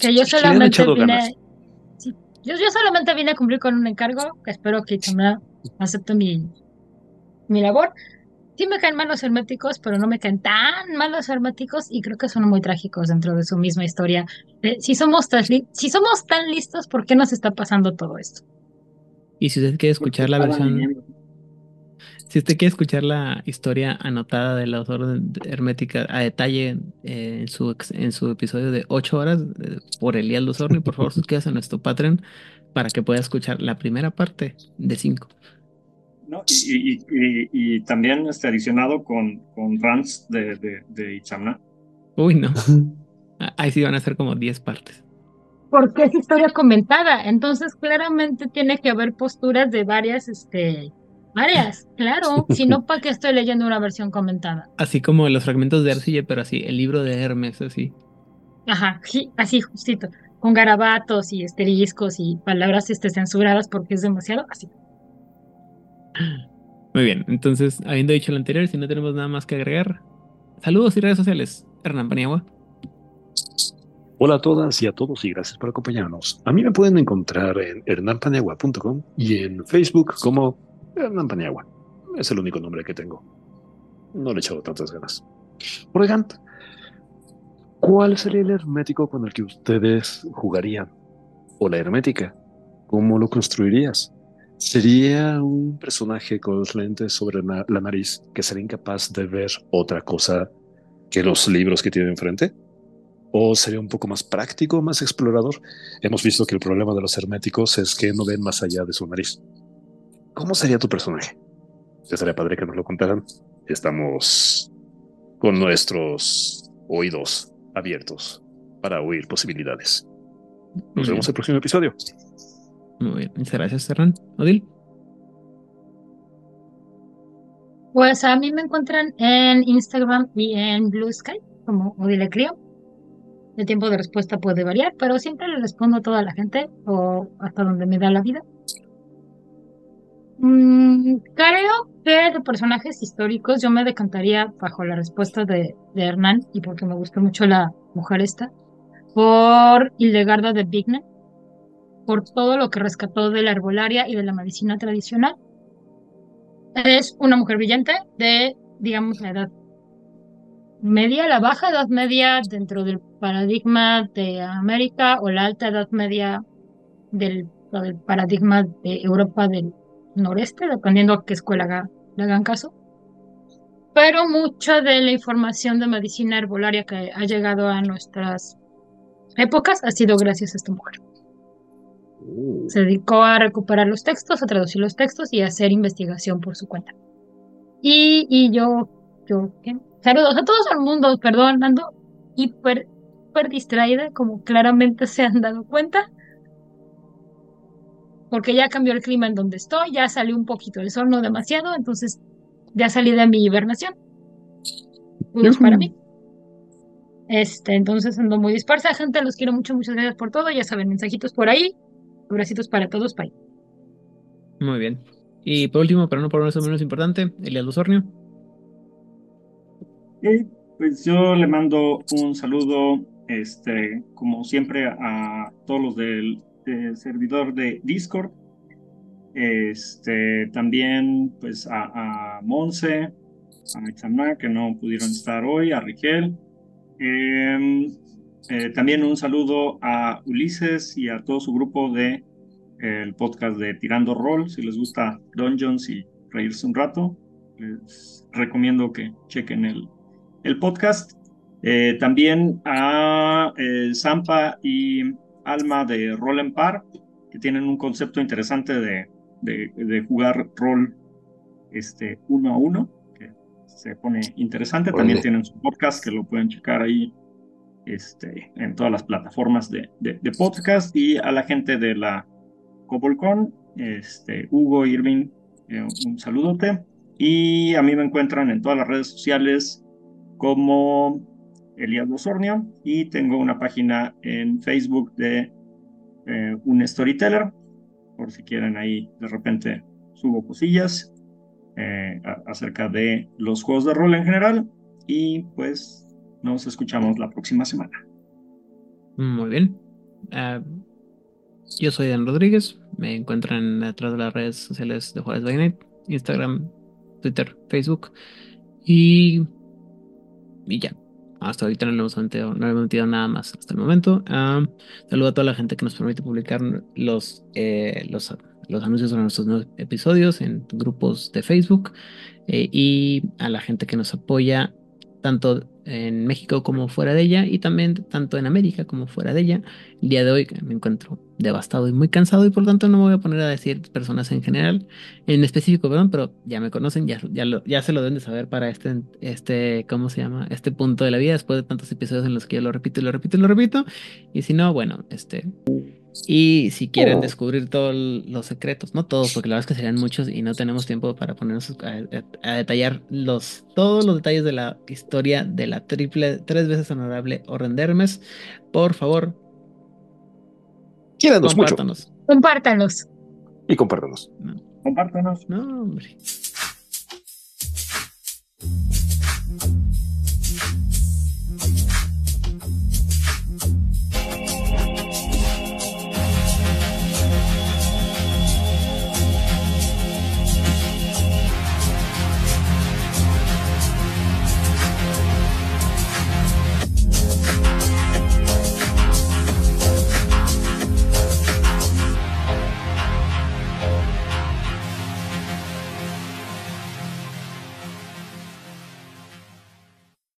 Que yo solamente vine. yo, solamente vine a cumplir con un encargo. Que espero que también acepte mi, mi labor. Sí me caen mal los herméticos, pero no me caen tan mal los herméticos y creo que son muy trágicos dentro de su misma historia. si, somos si somos tan listos, ¿por qué nos está pasando todo esto? Y si usted quiere escuchar la versión. Si usted quiere escuchar la historia anotada de la orden hermética a detalle eh, en, su, en su episodio de 8 horas eh, por Elías Luzorni, por favor suscríbase a nuestro Patreon para que pueda escuchar la primera parte de 5. No, y, y, también este, adicionado con, con Rans de, de, de Ichamna. Uy, no. Ahí sí van a ser como 10 partes porque es historia comentada. Entonces, claramente tiene que haber posturas de varias, este, varias, claro. Si no, ¿para qué estoy leyendo una versión comentada? Así como los fragmentos de Arcille, pero así, el libro de Hermes, así. Ajá, sí, así, justito. Con garabatos y esteriscos y palabras este, censuradas porque es demasiado así. Muy bien, entonces, habiendo dicho lo anterior, si no tenemos nada más que agregar, saludos y redes sociales. Hernán Paniagua. Hola a todas y a todos y gracias por acompañarnos. A mí me pueden encontrar en hernanpaniagua.com y en Facebook como Hernán Paniagua. Es el único nombre que tengo. No le he echado tantas ganas. Oigan, ¿cuál sería el hermético con el que ustedes jugarían? ¿O la hermética? ¿Cómo lo construirías? ¿Sería un personaje con los lentes sobre la nariz que sería incapaz de ver otra cosa que los libros que tiene enfrente? ¿O sería un poco más práctico, más explorador? Hemos visto que el problema de los herméticos es que no ven más allá de su nariz. ¿Cómo sería tu personaje? Ya sería padre que nos lo contaran. Estamos con nuestros oídos abiertos para oír posibilidades. Nos vemos en el próximo episodio. Muy bien, muchas gracias, Serran. Odil. Pues a mí me encuentran en Instagram y en Blue Sky como Odile Crio. El tiempo de respuesta puede variar, pero siempre le respondo a toda la gente o hasta donde me da la vida. Mm, creo que de personajes históricos yo me decantaría bajo la respuesta de, Hernán y porque me gustó mucho la mujer esta, por Hildegarda de Bingen, por todo lo que rescató de la herbolaria y de la medicina tradicional. Es una mujer brillante de, digamos, la edad media, la baja edad media dentro del paradigma de América o la alta edad media del, del paradigma de Europa del noreste, dependiendo a qué escuela le hagan caso. Pero mucha de la información de medicina herbolaria que ha llegado a nuestras épocas ha sido gracias a esta mujer. Uh, Se dedicó a recuperar los textos, a traducir los textos y a hacer investigación por su cuenta. Y, y yo, yo, ¿qué? Saludos a todos el mundo, perdón, ando hiper, hiper distraída, como claramente se han dado cuenta. Porque ya cambió el clima en donde estoy, ya salió un poquito el sol, no demasiado, entonces ya salí de mi hibernación. Saludos para mí. Este, entonces ando muy dispersa, gente, los quiero mucho, muchas gracias por todo, ya saben, mensajitos por ahí, abracitos para todos, bye. Muy bien. Y por último, pero no por eso menos importante, Elias Osornio. Pues yo le mando un saludo, este, como siempre, a todos los del, servidor de Discord. Este, también, pues, a, a Monse, a Itzamna, que no pudieron estar hoy, a Rigel. Em, eh, también un saludo a Ulises y a todo su grupo de el podcast de Tirando Roll. Si les gusta Dungeons y reírse un rato, les recomiendo que chequen el, el podcast. Eh, también a eh, Zampa y Alma de Roll and Par, que tienen un concepto interesante de, de, de jugar rol este, uno a uno, que se pone interesante. También tienen su podcast que lo pueden checar ahí este, en todas las plataformas de, de, de podcast. Y a la gente de la Cobolcon, este, Hugo, Irving, eh, un saludote. Y a mí me encuentran en todas las redes sociales como Elías Bosornio y tengo una página en Facebook de eh, un storyteller, por si quieren ahí de repente subo cosillas eh, acerca de los juegos de rol en general y pues nos escuchamos la próxima semana. Muy bien. Ah, yo soy Dan Rodríguez. Me encuentran detrás de las redes sociales de Juárez by Instagram, Twitter, Facebook. Y, y ya. Hasta ahorita no le hemos metido, no le hemos metido nada más hasta el momento. Ah, saludo a toda la gente que nos permite publicar los, eh, los, los anuncios sobre nuestros nuevos episodios en grupos de Facebook. eh, y a la gente que nos apoya tanto en México como fuera de ella y también tanto en América como fuera de ella. El día de hoy me encuentro devastado y muy cansado y por tanto no me voy a poner a decir personas en general, en específico, perdón, pero ya me conocen, ya, ya, lo- ya se lo deben de saber para este, este, ¿cómo se llama? Este punto de la vida, después de tantos episodios en los que yo lo repito y lo repito y lo repito. Y si no, bueno, este... Y si quieren descubrir todos los secretos, no todos, porque la verdad es que serían muchos y no tenemos tiempo para ponernos a, detallar los, todos los detalles de la historia de la triple, tres veces honorable Hermes, por favor, Quédanos compártanos. mucho. Compártanos. Y compártanos. No. Compártanos. No, hombre.